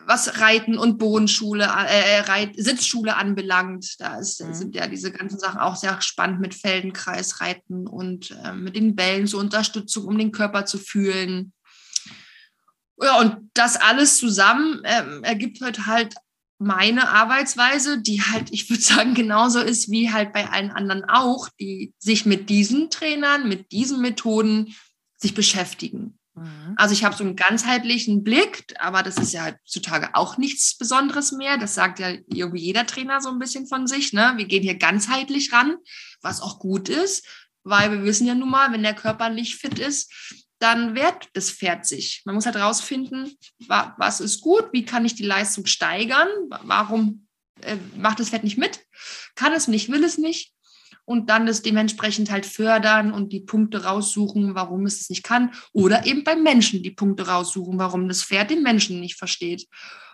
was Reiten und Bodenschule, äh, Reit, Sitzschule anbelangt, da ist, mhm. sind ja diese ganzen Sachen auch sehr spannend mit Feldenkreis, Reiten und äh, mit den Bällen zur Unterstützung, um den Körper zu fühlen. Ja, und das alles zusammen ähm, ergibt heute halt meine Arbeitsweise, die halt, ich würde sagen, genauso ist wie halt bei allen anderen auch, die sich mit diesen Trainern, mit diesen Methoden sich beschäftigen. Mhm. Also ich habe so einen ganzheitlichen Blick, aber das ist ja heutzutage auch nichts Besonderes mehr. Das sagt ja irgendwie jeder Trainer so ein bisschen von sich. Ne? Wir gehen hier ganzheitlich ran, was auch gut ist, weil wir wissen ja nun mal, wenn der Körper nicht fit ist, dann wehrt das Pferd sich. Man muss halt rausfinden, was ist gut, wie kann ich die Leistung steigern, warum äh, macht das Pferd nicht mit, kann es nicht, will es nicht und dann das dementsprechend halt fördern und die Punkte raussuchen, warum es es nicht kann oder eben beim Menschen die Punkte raussuchen, warum das Pferd den Menschen nicht versteht.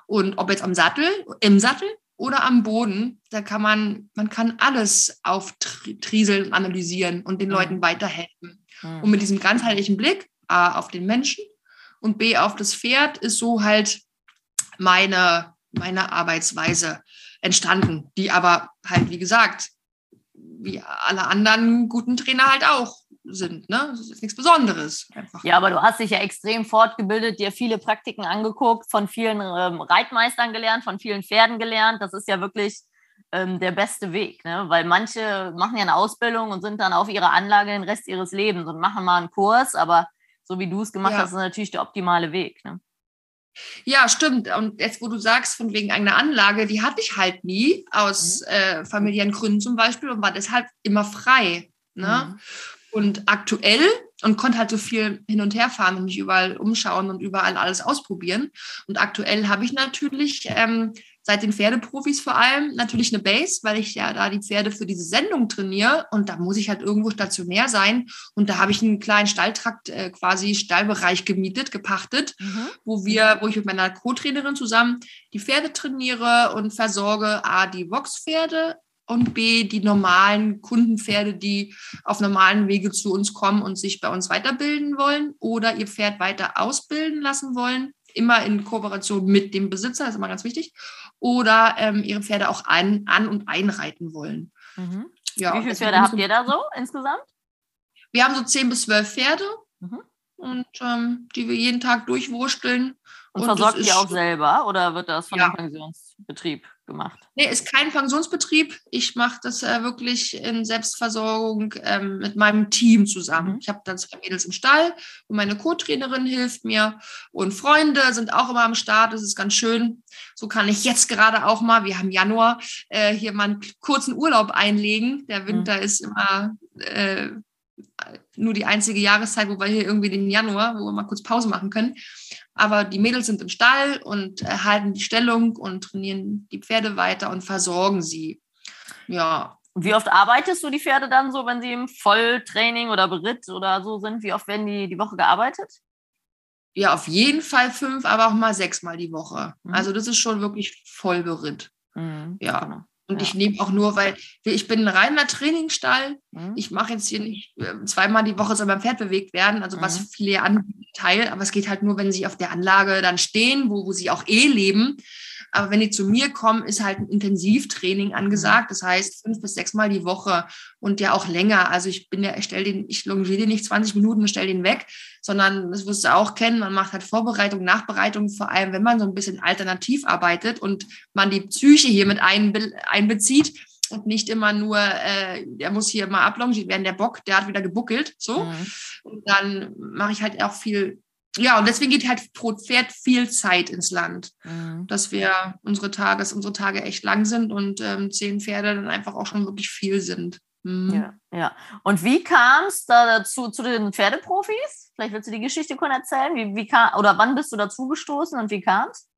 Und ob jetzt am Sattel, im Sattel oder am Boden, da kann man, man kann alles auftrieseln und analysieren und den Leuten weiterhelfen. Und mit diesem ganzheitlichen Blick A auf den Menschen und B auf das Pferd ist so halt meine, meine Arbeitsweise entstanden, die aber halt, wie gesagt, wie alle anderen guten Trainer halt auch sind. Ne? Das ist nichts Besonderes. Einfach. Ja, aber du hast dich ja extrem fortgebildet, dir viele Praktiken angeguckt, von vielen ähm, Reitmeistern gelernt, von vielen Pferden gelernt. Das ist ja wirklich ähm, der beste Weg, ne? weil manche machen ja eine Ausbildung und sind dann auf ihrer Anlage den Rest ihres Lebens und machen mal einen Kurs, aber so wie du es gemacht ja. hast, ist natürlich der optimale Weg. Ne? Ja, stimmt. Und jetzt, wo du sagst, von wegen einer Anlage, die hatte ich halt nie, aus mhm. äh, familiären Gründen zum Beispiel, und war deshalb immer frei. Ne? Mhm. Und aktuell und konnte halt so viel hin und her fahren und mich überall umschauen und überall alles ausprobieren. Und aktuell habe ich natürlich ähm, seit den Pferdeprofis vor allem natürlich eine Base, weil ich ja da die Pferde für diese Sendung trainiere. Und da muss ich halt irgendwo stationär sein. Und da habe ich einen kleinen Stalltrakt, äh, quasi Stallbereich gemietet, gepachtet, mhm. wo wir, wo ich mit meiner Co-Trainerin zusammen die Pferde trainiere und versorge A, die Vox-Pferde und B, die normalen Kundenpferde, die auf normalen Wege zu uns kommen und sich bei uns weiterbilden wollen oder ihr Pferd weiter ausbilden lassen wollen immer in Kooperation mit dem Besitzer, das ist immer ganz wichtig oder ähm, ihre Pferde auch an, an und einreiten wollen. Mhm. Ja, Wie viele Pferde habt ihr da so insgesamt? Wir haben so zehn bis zwölf Pferde mhm. und ähm, die wir jeden Tag durchwursteln. Und, und versorgt ihr auch selber oder wird das von ja. dem Pensionsbetrieb gemacht? Nee, ist kein Pensionsbetrieb. Ich mache das äh, wirklich in Selbstversorgung ähm, mit meinem Team zusammen. Mhm. Ich habe dann zwei Mädels im Stall und meine Co-Trainerin hilft mir und Freunde sind auch immer am Start. Das ist ganz schön. So kann ich jetzt gerade auch mal, wir haben Januar, äh, hier mal einen kurzen Urlaub einlegen. Der Winter mhm. ist immer äh, nur die einzige Jahreszeit, wo wir hier irgendwie den Januar, wo wir mal kurz Pause machen können. Aber die Mädels sind im Stall und halten die Stellung und trainieren die Pferde weiter und versorgen sie. Ja. Wie oft arbeitest du die Pferde dann so, wenn sie im Volltraining oder Beritt oder so sind? Wie oft werden die die Woche gearbeitet? Ja, auf jeden Fall fünf, aber auch mal sechsmal die Woche. Mhm. Also das ist schon wirklich Vollberitt. Mhm, ja. Genau. Und ja. ich nehme auch nur, weil ich bin ein reiner Trainingsstall. Mhm. Ich mache jetzt hier nicht äh, zweimal die Woche soll beim Pferd bewegt werden, also mhm. was viele anbieten, Teil. Aber es geht halt nur, wenn sie auf der Anlage dann stehen, wo, wo sie auch eh leben. Aber wenn die zu mir kommen, ist halt ein Intensivtraining angesagt. Das heißt fünf bis sechs Mal die Woche und ja auch länger. Also ich bin ja, ich stelle den, ich longiere den nicht 20 Minuten und stelle den weg, sondern das wirst du auch kennen. Man macht halt Vorbereitung, Nachbereitung, vor allem wenn man so ein bisschen alternativ arbeitet und man die Psyche hier mit einbe einbezieht und nicht immer nur, äh, der muss hier mal ablongiert werden, der Bock, der hat wieder gebuckelt, so. Mhm. Und dann mache ich halt auch viel ja, und deswegen geht halt pro Pferd viel Zeit ins Land, mhm. dass wir unsere Tage, unsere Tage echt lang sind und ähm, zehn Pferde dann einfach auch schon wirklich viel sind. Mhm. Ja, ja. Und wie kam es da dazu zu den Pferdeprofis? Vielleicht willst du die Geschichte kurz erzählen. Wie, wie kam, oder wann bist du dazu gestoßen und wie kam es?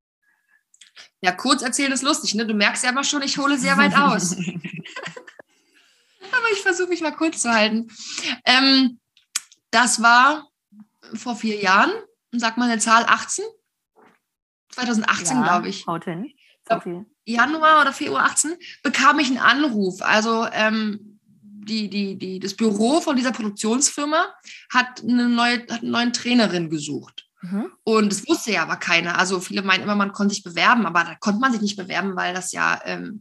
Ja, kurz erzählen ist lustig, ne? Du merkst ja aber schon, ich hole sehr weit aus. aber ich versuche mich mal kurz zu halten. Ähm, das war vor vier Jahren, sag mal eine Zahl 18. 2018, ja, glaube ich. Haut hin. So Januar oder Februar 18 bekam ich einen Anruf. Also ähm, die, die, die, das Büro von dieser Produktionsfirma hat eine neue, hat eine neue Trainerin gesucht. Mhm. Und das wusste ja aber keiner. Also viele meinen immer, man konnte sich bewerben, aber da konnte man sich nicht bewerben, weil das ja ähm,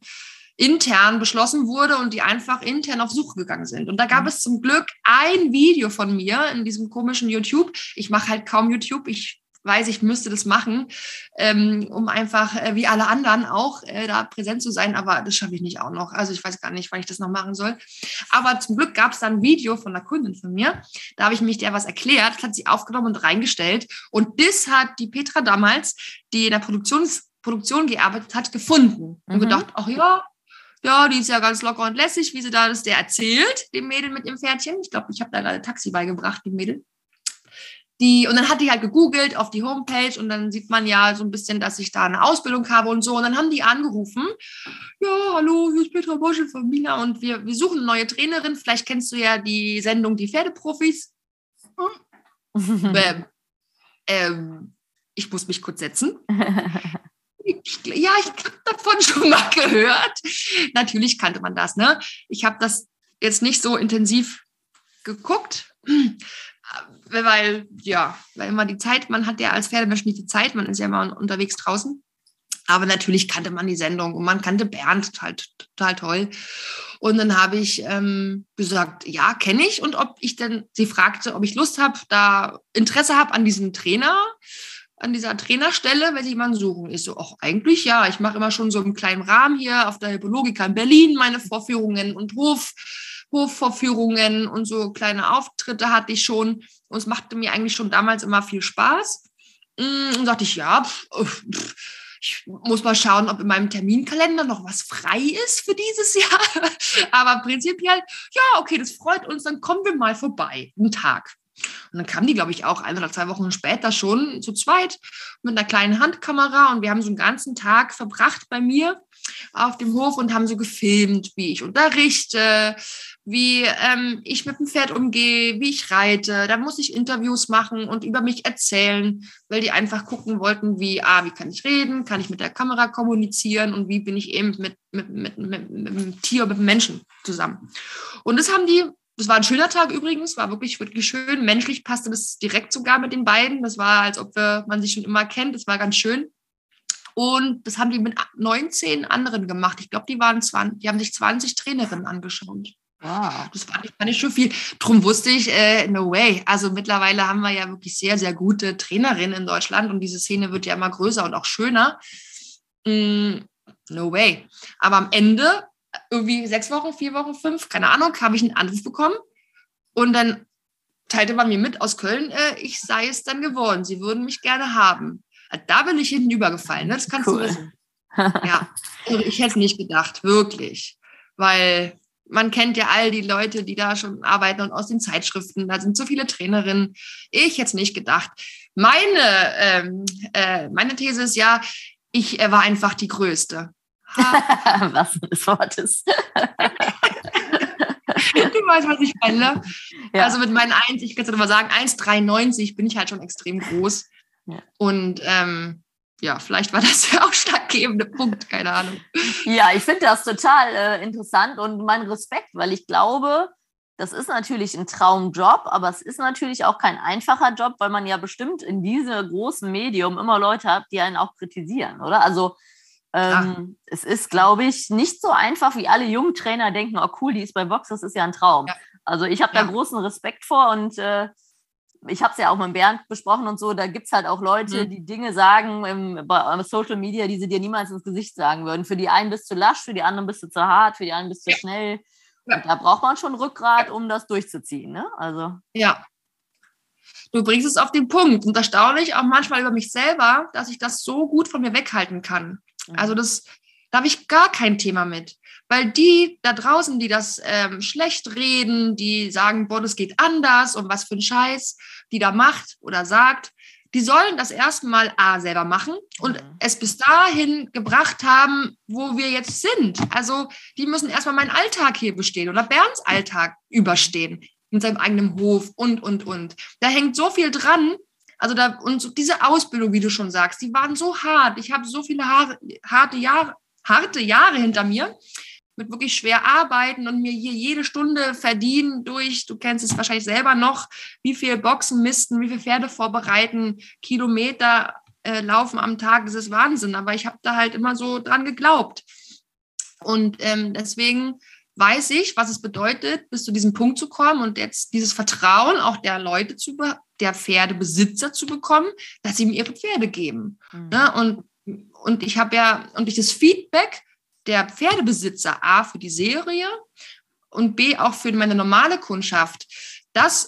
intern beschlossen wurde und die einfach intern auf Suche gegangen sind. Und da gab mhm. es zum Glück ein Video von mir in diesem komischen YouTube. Ich mache halt kaum YouTube. Ich weiß, ich müsste das machen, ähm, um einfach äh, wie alle anderen auch äh, da präsent zu sein. Aber das schaffe ich nicht auch noch. Also ich weiß gar nicht, wann ich das noch machen soll. Aber zum Glück gab es dann ein Video von einer Kundin von mir. Da habe ich mich der was erklärt. Das hat sie aufgenommen und reingestellt. Und das hat die Petra damals, die in der Produktions Produktion gearbeitet hat, gefunden und mhm. gedacht, ach ja, ja, die ist ja ganz locker und lässig, wie sie da das der erzählt, dem Mädel mit dem Pferdchen. Ich glaube, ich habe da gerade Taxi beigebracht, dem Mädel. Die, und dann hat die halt gegoogelt auf die Homepage und dann sieht man ja so ein bisschen, dass ich da eine Ausbildung habe und so. Und dann haben die angerufen, ja, hallo, hier ist Petra Boschel von Mina und wir, wir suchen eine neue Trainerin. Vielleicht kennst du ja die Sendung Die Pferdeprofis. ähm, ähm, ich muss mich kurz setzen. Ich, ja, ich habe davon schon mal gehört. Natürlich kannte man das, ne? Ich habe das jetzt nicht so intensiv geguckt, weil, ja, weil immer die Zeit, man hat ja als Pferdemensch nicht die Zeit, man ist ja immer unterwegs draußen. Aber natürlich kannte man die Sendung und man kannte Bernd total, total toll. Und dann habe ich ähm, gesagt, ja, kenne ich. Und ob ich denn, sie fragte, ob ich Lust habe, da Interesse habe an diesem Trainer an dieser Trainerstelle, wenn Sie jemanden suchen. Ich so, ach, eigentlich ja. Ich mache immer schon so im kleinen Rahmen hier auf der Hippologika in Berlin meine Vorführungen und Hof, Hofvorführungen und so kleine Auftritte hatte ich schon. Und es machte mir eigentlich schon damals immer viel Spaß. Mm, und sagte ich, ja, pff, pff, ich muss mal schauen, ob in meinem Terminkalender noch was frei ist für dieses Jahr. Aber prinzipiell, ja, okay, das freut uns, dann kommen wir mal vorbei, einen Tag. Und dann kamen die, glaube ich, auch ein oder zwei Wochen später schon zu zweit mit einer kleinen Handkamera und wir haben so einen ganzen Tag verbracht bei mir auf dem Hof und haben so gefilmt, wie ich unterrichte, wie ähm, ich mit dem Pferd umgehe, wie ich reite. Da muss ich Interviews machen und über mich erzählen, weil die einfach gucken wollten, wie, ah, wie kann ich reden, kann ich mit der Kamera kommunizieren und wie bin ich eben mit, mit, mit, mit, mit dem Tier, mit dem Menschen zusammen. Und das haben die das war ein schöner Tag übrigens, war wirklich, wirklich schön. Menschlich passte das direkt sogar mit den beiden. Das war, als ob wir, man sich schon immer kennt. Das war ganz schön. Und das haben die mit 19 anderen gemacht. Ich glaube, die waren 20, die haben sich 20 Trainerinnen angeschaut. Wow. Das fand ich, fand ich schon viel. Drum wusste ich, äh, no way. Also mittlerweile haben wir ja wirklich sehr, sehr gute Trainerinnen in Deutschland und diese Szene wird ja immer größer und auch schöner. Mm, no way. Aber am Ende irgendwie sechs Wochen, vier Wochen, fünf, keine Ahnung, habe ich einen Anruf bekommen. Und dann teilte man mir mit aus Köln, äh, ich sei es dann geworden. Sie würden mich gerne haben. Äh, da bin ich hinten übergefallen, ne? das kannst cool. du wissen. Ja, also ich hätte es nicht gedacht, wirklich. Weil man kennt ja all die Leute, die da schon arbeiten und aus den Zeitschriften, da sind so viele Trainerinnen. Ich hätte es nicht gedacht. Meine, ähm, äh, meine These ist ja, ich äh, war einfach die Größte. was des Wortes. du weißt, was ich meine. Ja. Also mit meinen 1, ich kann es mal sagen, 1,93 bin ich halt schon extrem groß. Ja. Und ähm, ja, vielleicht war das der ausschlaggebende Punkt, keine Ahnung. Ja, ich finde das total äh, interessant und mein Respekt, weil ich glaube, das ist natürlich ein Traumjob, aber es ist natürlich auch kein einfacher Job, weil man ja bestimmt in diesem großen Medium immer Leute hat, die einen auch kritisieren, oder? Also ähm, es ist, glaube ich, nicht so einfach, wie alle jungen Trainer denken, oh cool, die ist bei Box, das ist ja ein Traum. Ja. Also ich habe ja. da großen Respekt vor und äh, ich habe es ja auch mit Bernd besprochen und so, da gibt es halt auch Leute, mhm. die Dinge sagen im, bei Social Media, die sie dir niemals ins Gesicht sagen würden. Für die einen bist du lasch, für die anderen bist du zu hart, für die anderen bist du ja. schnell. Ja. da braucht man schon Rückgrat, um das durchzuziehen. Ne? Also. Ja. Du bringst es auf den Punkt. Und erstaunlich auch manchmal über mich selber, dass ich das so gut von mir weghalten kann. Mhm. Also das, da habe ich gar kein Thema mit. Weil die da draußen, die das ähm, schlecht reden, die sagen, boah, das geht anders und was für ein Scheiß, die da macht oder sagt, die sollen das erstmal A selber machen und mhm. es bis dahin gebracht haben, wo wir jetzt sind. Also die müssen erstmal meinen Alltag hier bestehen oder Bernds Alltag überstehen in seinem eigenen Hof und, und, und. Da hängt so viel dran. Also da, und diese Ausbildung, wie du schon sagst, die waren so hart. Ich habe so viele Haare, harte Jahre, harte Jahre hinter mir mit wirklich schwer arbeiten und mir hier jede Stunde verdienen durch, du kennst es wahrscheinlich selber noch, wie viel Boxen misten, wie viel Pferde vorbereiten, Kilometer äh, laufen am Tag, das ist Wahnsinn. Aber ich habe da halt immer so dran geglaubt. Und ähm, deswegen weiß ich, was es bedeutet, bis zu diesem Punkt zu kommen und jetzt dieses Vertrauen auch der Leute zu, der Pferdebesitzer zu bekommen, dass sie mir ihre Pferde geben. Mhm. Ne? Und, und ich habe ja, und durch das Feedback der Pferdebesitzer A für die Serie und B auch für meine normale Kundschaft, das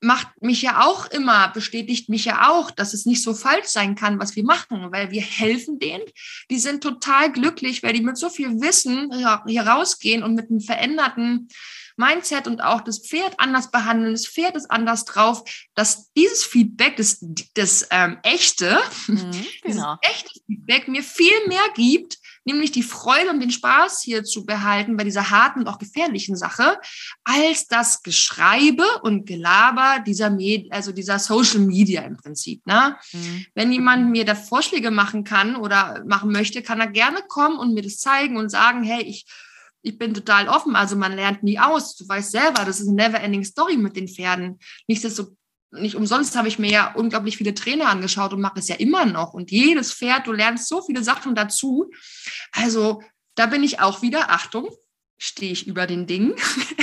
macht mich ja auch immer, bestätigt mich ja auch, dass es nicht so falsch sein kann, was wir machen, weil wir helfen denen. Die sind total glücklich, weil die mit so viel Wissen hier rausgehen und mit einem veränderten Mindset und auch das Pferd anders behandeln, das Pferd ist anders drauf, dass dieses Feedback, das, das ähm, echte, mhm, genau. echte Feedback mir viel mehr gibt, nämlich die Freude und den Spaß hier zu behalten bei dieser harten und auch gefährlichen Sache, als das Geschreibe und Gelaber dieser Med also dieser Social Media im Prinzip. Ne? Mhm. Wenn jemand mir da Vorschläge machen kann oder machen möchte, kann er gerne kommen und mir das zeigen und sagen, hey, ich ich bin total offen, also man lernt nie aus. Du weißt selber, das ist eine never-ending Story mit den Pferden. Nichtsdestotrotz nicht umsonst habe ich mir ja unglaublich viele Trainer angeschaut und mache es ja immer noch. Und jedes Pferd, du lernst so viele Sachen dazu. Also da bin ich auch wieder, Achtung, stehe ich über den Dingen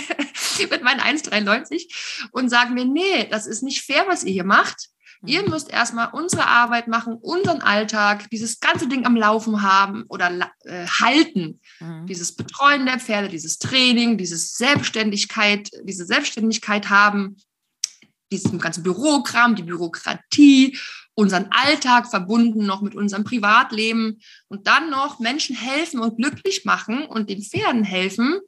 mit meinen 1,93 und sage mir, nee, das ist nicht fair, was ihr hier macht. Ihr mhm. müsst erstmal unsere Arbeit machen, unseren Alltag, dieses ganze Ding am Laufen haben oder äh, halten. Mhm. Dieses Betreuen der Pferde, dieses Training, dieses Selbstständigkeit, diese Selbstständigkeit haben, diesem ganzen Bürokram, die Bürokratie, unseren Alltag verbunden noch mit unserem Privatleben und dann noch Menschen helfen und glücklich machen und den Pferden helfen.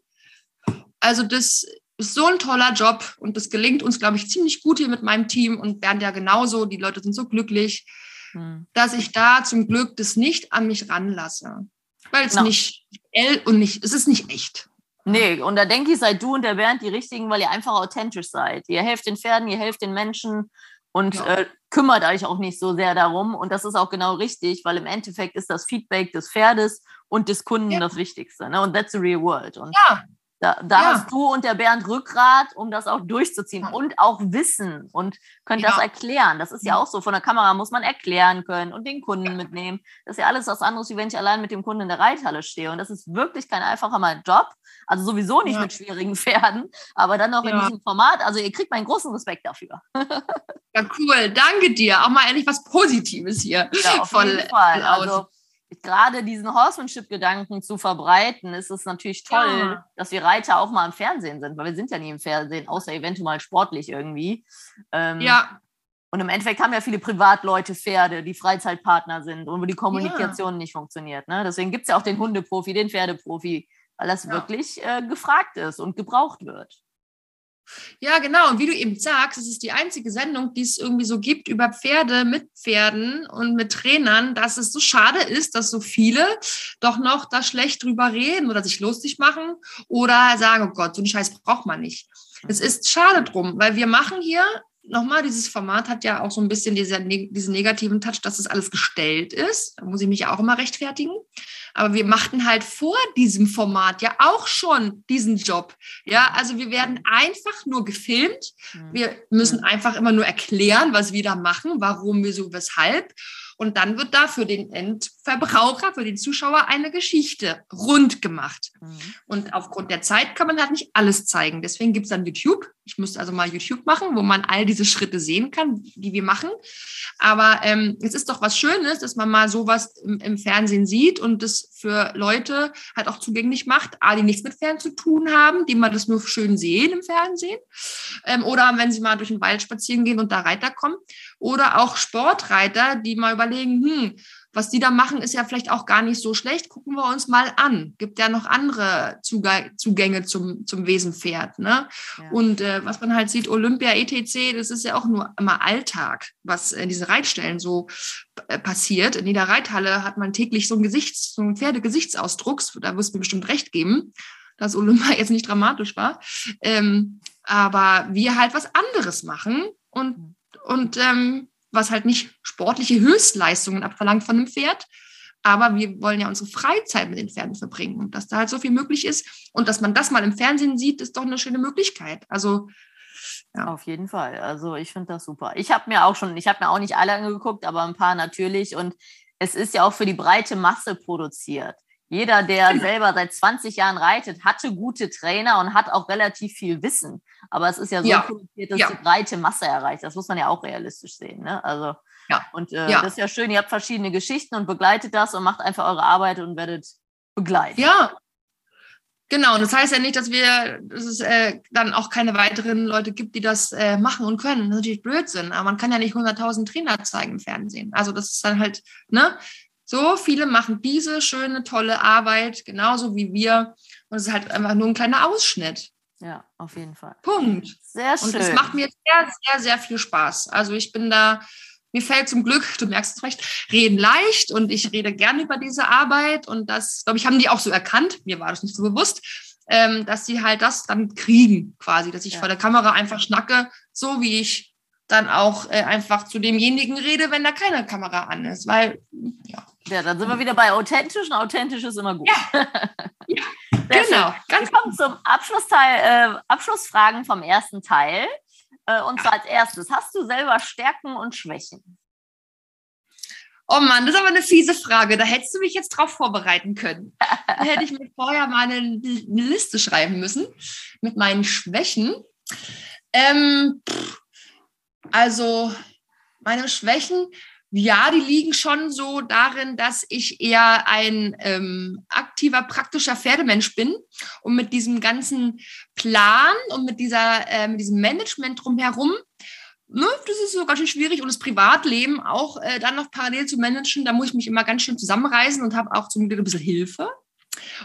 Also das ist so ein toller Job und das gelingt uns, glaube ich, ziemlich gut hier mit meinem Team und Bernd ja genauso. Die Leute sind so glücklich, hm. dass ich da zum Glück das nicht an mich ranlasse, weil es no. nicht und nicht, es ist nicht echt. Nee, und da denke ich, seid du und der Bernd die Richtigen, weil ihr einfach authentisch seid. Ihr helft den Pferden, ihr helft den Menschen und ja. äh, kümmert euch auch nicht so sehr darum. Und das ist auch genau richtig, weil im Endeffekt ist das Feedback des Pferdes und des Kunden ja. das Wichtigste. Ne? Und that's the real world. Und ja, da, da ja. hast du und der Bernd Rückgrat, um das auch durchzuziehen und auch Wissen und könnt das erklären. Das ist ja auch so. Von der Kamera muss man erklären können und den Kunden mitnehmen. Das ist ja alles was anderes, wie wenn ich allein mit dem Kunden in der Reithalle stehe. Und das ist wirklich kein einfacher mal Job. Also sowieso nicht mit schwierigen Pferden, aber dann noch in diesem Format. Also ihr kriegt meinen großen Respekt dafür. Ja, cool. Danke dir. Auch mal endlich was Positives hier. Ja, auf Voll jeden Fall. Also, gerade diesen Horsemanship-Gedanken zu verbreiten, ist es natürlich toll, ja. dass wir Reiter auch mal im Fernsehen sind, weil wir sind ja nie im Fernsehen, außer eventuell sportlich irgendwie. Ähm, ja. Und im Endeffekt haben ja viele Privatleute Pferde, die Freizeitpartner sind und wo die Kommunikation ja. nicht funktioniert. Ne? Deswegen gibt es ja auch den Hundeprofi, den Pferdeprofi, weil das ja. wirklich äh, gefragt ist und gebraucht wird. Ja, genau. Und wie du eben sagst, es ist die einzige Sendung, die es irgendwie so gibt über Pferde mit Pferden und mit Trainern, dass es so schade ist, dass so viele doch noch da schlecht drüber reden oder sich lustig machen oder sagen, oh Gott, so einen Scheiß braucht man nicht. Es ist schade drum, weil wir machen hier nochmal, dieses Format hat ja auch so ein bisschen dieser, diesen negativen Touch, dass es alles gestellt ist. Da muss ich mich ja auch immer rechtfertigen. Aber wir machten halt vor diesem Format ja auch schon diesen Job. Ja, also wir werden einfach nur gefilmt. Mhm. Wir müssen einfach immer nur erklären, was wir da machen, warum, wieso, weshalb. Und dann wird da für den Endverbraucher, für den Zuschauer eine Geschichte rund gemacht. Mhm. Und aufgrund der Zeit kann man halt nicht alles zeigen. Deswegen gibt es dann YouTube. Ich müsste also mal YouTube machen, wo man all diese Schritte sehen kann, die wir machen. Aber ähm, es ist doch was Schönes, dass man mal sowas im, im Fernsehen sieht und das für Leute halt auch zugänglich macht, A, die nichts mit Fernsehen zu tun haben, die mal das nur schön sehen im Fernsehen. Ähm, oder wenn sie mal durch den Wald spazieren gehen und da Reiter kommen. Oder auch Sportreiter, die mal überlegen, hm, was die da machen, ist ja vielleicht auch gar nicht so schlecht. Gucken wir uns mal an. Gibt ja noch andere Zugänge zum, zum Wesenpferd. Ne? Ja. Und äh, was man halt sieht, Olympia, ETC, das ist ja auch nur immer Alltag, was in diesen Reitstellen so äh, passiert. In jeder Reithalle hat man täglich so ein Gesichts-, so ein Pferdegesichtsausdruck. Da wirst du mir bestimmt recht geben, dass Olympia jetzt nicht dramatisch war. Ähm, aber wir halt was anderes machen und mhm und ähm, was halt nicht sportliche Höchstleistungen abverlangt von einem Pferd. Aber wir wollen ja unsere Freizeit mit den Pferden verbringen und dass da halt so viel möglich ist und dass man das mal im Fernsehen sieht, ist doch eine schöne Möglichkeit. Also ja. Auf jeden Fall. Also ich finde das super. Ich habe mir auch schon, ich habe mir auch nicht alle angeguckt, aber ein paar natürlich. Und es ist ja auch für die breite Masse produziert. Jeder, der selber seit 20 Jahren reitet, hatte gute Trainer und hat auch relativ viel Wissen. Aber es ist ja so ja. produziert, dass ja. die breite Masse erreicht. Das muss man ja auch realistisch sehen. Ne? Also, ja. Und äh, ja. das ist ja schön, ihr habt verschiedene Geschichten und begleitet das und macht einfach eure Arbeit und werdet begleitet. Ja, Genau, und das heißt ja nicht, dass wir, dass es äh, dann auch keine weiteren Leute gibt, die das äh, machen und können. Das ist natürlich Blödsinn, aber man kann ja nicht 100.000 Trainer zeigen im Fernsehen. Also das ist dann halt, ne? So viele machen diese schöne, tolle Arbeit, genauso wie wir. Und es ist halt einfach nur ein kleiner Ausschnitt. Ja, auf jeden Fall. Punkt. Sehr schön. Und es macht mir sehr, sehr, sehr viel Spaß. Also ich bin da, mir fällt zum Glück, du merkst es recht, reden leicht und ich rede gerne über diese Arbeit. Und das, glaube ich, haben die auch so erkannt. Mir war das nicht so bewusst. Ähm, dass sie halt das dann kriegen, quasi, dass ich ja. vor der Kamera einfach schnacke, so wie ich dann auch äh, einfach zu demjenigen rede, wenn da keine Kamera an ist, weil ja. Ja, dann sind wir wieder bei authentisch und authentisch ist immer gut. Ja, ja genau. wir kommen zum Abschlussteil, äh, Abschlussfragen vom ersten Teil. Äh, und zwar als erstes, hast du selber Stärken und Schwächen? Oh Mann, das ist aber eine fiese Frage. Da hättest du mich jetzt drauf vorbereiten können. Da hätte ich mir vorher mal eine, eine Liste schreiben müssen mit meinen Schwächen. Ähm, also meine Schwächen, ja, die liegen schon so darin, dass ich eher ein ähm, aktiver, praktischer Pferdemensch bin und mit diesem ganzen Plan und mit, dieser, äh, mit diesem Management drumherum, ne, das ist so ganz schön schwierig und das Privatleben auch äh, dann noch parallel zu managen, da muss ich mich immer ganz schön zusammenreißen und habe auch zum Glück ein bisschen Hilfe.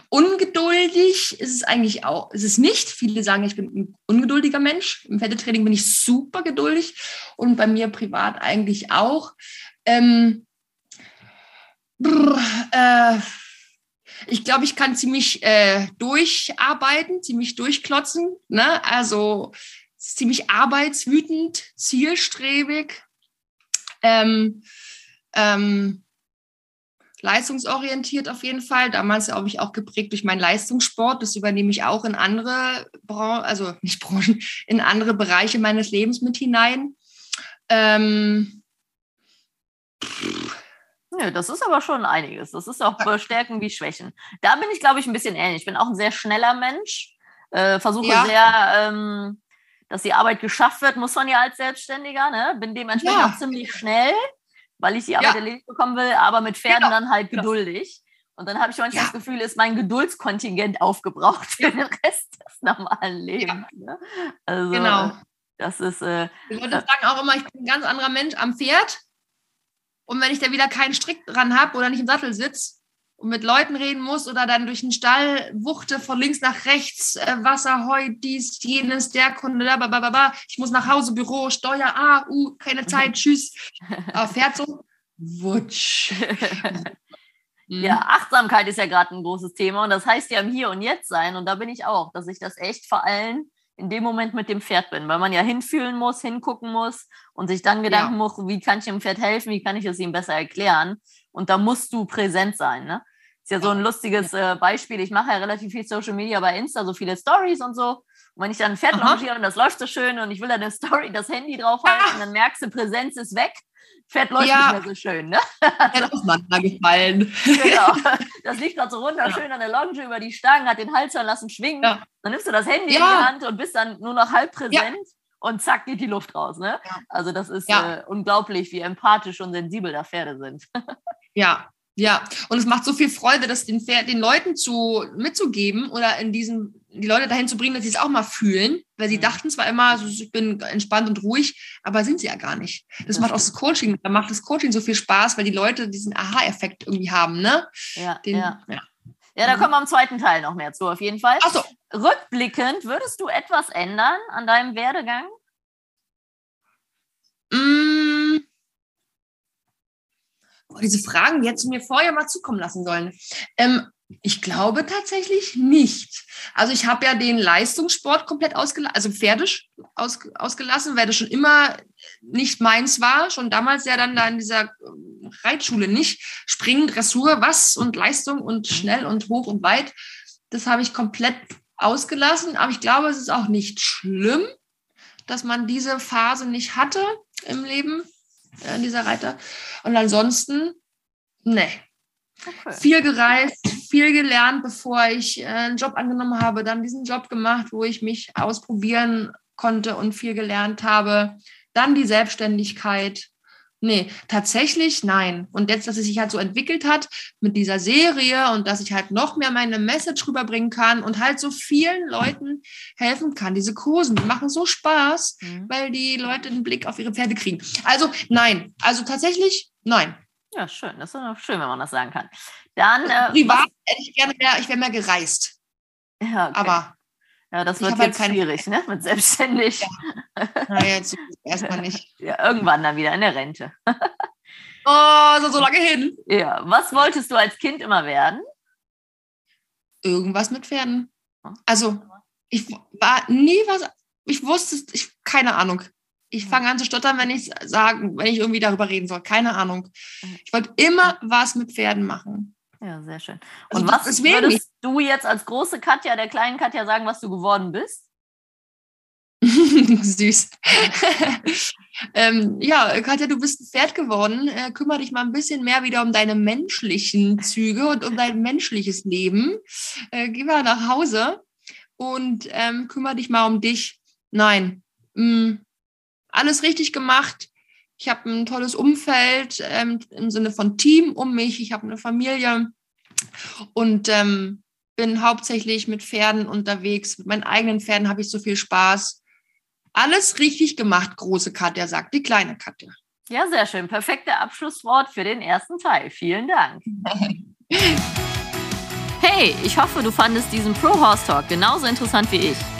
Ungeduldig ist es eigentlich auch, ist es nicht. Viele sagen, ich bin ein ungeduldiger Mensch. Im Pferdetraining bin ich super geduldig und bei mir privat eigentlich auch. Ähm, brr, äh, ich glaube, ich kann ziemlich äh, durcharbeiten, ziemlich durchklotzen. Ne? Also ziemlich arbeitswütend, zielstrebig. Ähm, ähm, leistungsorientiert auf jeden Fall. Damals glaube ich auch geprägt durch meinen Leistungssport. Das übernehme ich auch in andere Branchen, also nicht Branchen, in andere Bereiche meines Lebens mit hinein. Ähm, Nö, das ist aber schon einiges. Das ist auch Stärken wie Schwächen. Da bin ich, glaube ich, ein bisschen ähnlich. Ich bin auch ein sehr schneller Mensch. Äh, versuche ja. sehr, ähm, dass die Arbeit geschafft wird, muss man ja als Selbstständiger. Ne? Bin dementsprechend ja. auch ziemlich schnell weil ich die Arbeit ja. erledigt bekommen will, aber mit Pferden genau. dann halt genau. geduldig. Und dann habe ich manchmal das Gefühl, ist mein Geduldskontingent aufgebraucht für den Rest des normalen Lebens. Ne? Also, genau. Das ist. Äh, die Leute sagen auch immer, ich bin ein ganz anderer Mensch am Pferd. Und wenn ich da wieder keinen Strick dran habe oder nicht im Sattel sitze, und mit Leuten reden muss oder dann durch den Stall wuchte von links nach rechts, äh, Wasser, Heu, dies, jenes, der Kunde, da, ba, ich muss nach Hause, Büro, Steuer, ah, uh, keine Zeit, tschüss. Aber fährt so, wutsch. Ja, mhm. Achtsamkeit ist ja gerade ein großes Thema und das heißt ja im Hier und Jetzt sein und da bin ich auch, dass ich das echt vor allem in dem Moment mit dem Pferd bin, weil man ja hinfühlen muss, hingucken muss und sich dann Gedanken ja. muss, wie kann ich dem Pferd helfen, wie kann ich es ihm besser erklären. Und da musst du präsent sein. Ne? Ist ja so ein lustiges äh, Beispiel. Ich mache ja relativ viel Social Media bei Insta, so viele Stories und so. Und wenn ich dann ein Pferd longiere und das läuft so schön und ich will da eine Story, das Handy draufhalten, ah. dann merkst du, Präsenz ist weg. Pferd läuft ja. nicht mehr so schön, ne? Manchmal gefallen. Genau. Das liegt gerade so wunderschön ja. an der Longe über die Stangen, hat den Hals lassen schwingen. Ja. Dann nimmst du das Handy in die Hand und bist dann nur noch halb präsent und zack geht die Luft raus, ne? Also das ist äh, unglaublich, wie empathisch und sensibel da Pferde sind. Ja, ja, und es macht so viel Freude, das den, Pferd, den Leuten zu, mitzugeben oder in diesen, die Leute dahin zu bringen, dass sie es auch mal fühlen, weil sie mhm. dachten zwar immer, so, ich bin entspannt und ruhig, aber sind sie ja gar nicht. Das, das macht auch das Coaching, da macht das Coaching so viel Spaß, weil die Leute diesen Aha-Effekt irgendwie haben, ne? Ja, den, ja. ja. Ja, da kommen wir im zweiten Teil noch mehr zu, auf jeden Fall. Ach so. Rückblickend, würdest du etwas ändern an deinem Werdegang? Mmh boah, diese Fragen, die hättest du mir vorher mal zukommen lassen sollen. Ähm, ich glaube tatsächlich nicht. Also ich habe ja den Leistungssport komplett ausgelassen, also Pferdisch aus, ausgelassen, weil das schon immer nicht meins war, schon damals ja dann da in dieser ähm, Reitschule nicht. Springen, Dressur, was und Leistung und schnell und hoch und weit. Das habe ich komplett ausgelassen, aber ich glaube, es ist auch nicht schlimm, dass man diese Phase nicht hatte im Leben äh, dieser Reiter. Und ansonsten, ne. Okay. Viel gereist, viel gelernt, bevor ich äh, einen Job angenommen habe, dann diesen Job gemacht, wo ich mich ausprobieren konnte und viel gelernt habe. Dann die Selbstständigkeit, Nee, tatsächlich nein. Und jetzt, dass es sich halt so entwickelt hat mit dieser Serie und dass ich halt noch mehr meine Message rüberbringen kann und halt so vielen Leuten helfen kann. Diese Kursen, die machen so Spaß, mhm. weil die Leute einen Blick auf ihre Pferde kriegen. Also nein, also tatsächlich nein. Ja, schön. Das ist auch schön, wenn man das sagen kann. Dann äh, privat hätte ich gerne mehr, ich wäre mehr gereist. Ja, okay. Aber ja, das wird halt jetzt halt schwierig, ne? Mit selbstständig. Ja. Na, jetzt erstmal nicht. Ja, irgendwann dann wieder in der Rente. oh, so, so lange hin. Ja, was wolltest du als Kind immer werden? Irgendwas mit Pferden. Also, ich war nie was, ich wusste, ich, keine Ahnung. Ich fange an zu stottern, wenn ich sagen, wenn ich irgendwie darüber reden soll. Keine Ahnung. Ich wollte immer was mit Pferden machen. Ja, sehr schön. Und also, was würdest du jetzt als große Katja, der kleinen Katja, sagen, was du geworden bist? Süß. ähm, ja, Katja, du bist ein Pferd geworden. Äh, kümmere dich mal ein bisschen mehr wieder um deine menschlichen Züge und um dein menschliches Leben. Äh, geh mal nach Hause und ähm, kümmere dich mal um dich. Nein, mm, alles richtig gemacht. Ich habe ein tolles Umfeld ähm, im Sinne von Team um mich. Ich habe eine Familie und ähm, bin hauptsächlich mit Pferden unterwegs. Mit meinen eigenen Pferden habe ich so viel Spaß. Alles richtig gemacht, große Katja, sagt die kleine Katja. Ja, sehr schön. Perfekte Abschlusswort für den ersten Teil. Vielen Dank. hey, ich hoffe, du fandest diesen Pro Horse Talk genauso interessant wie ich.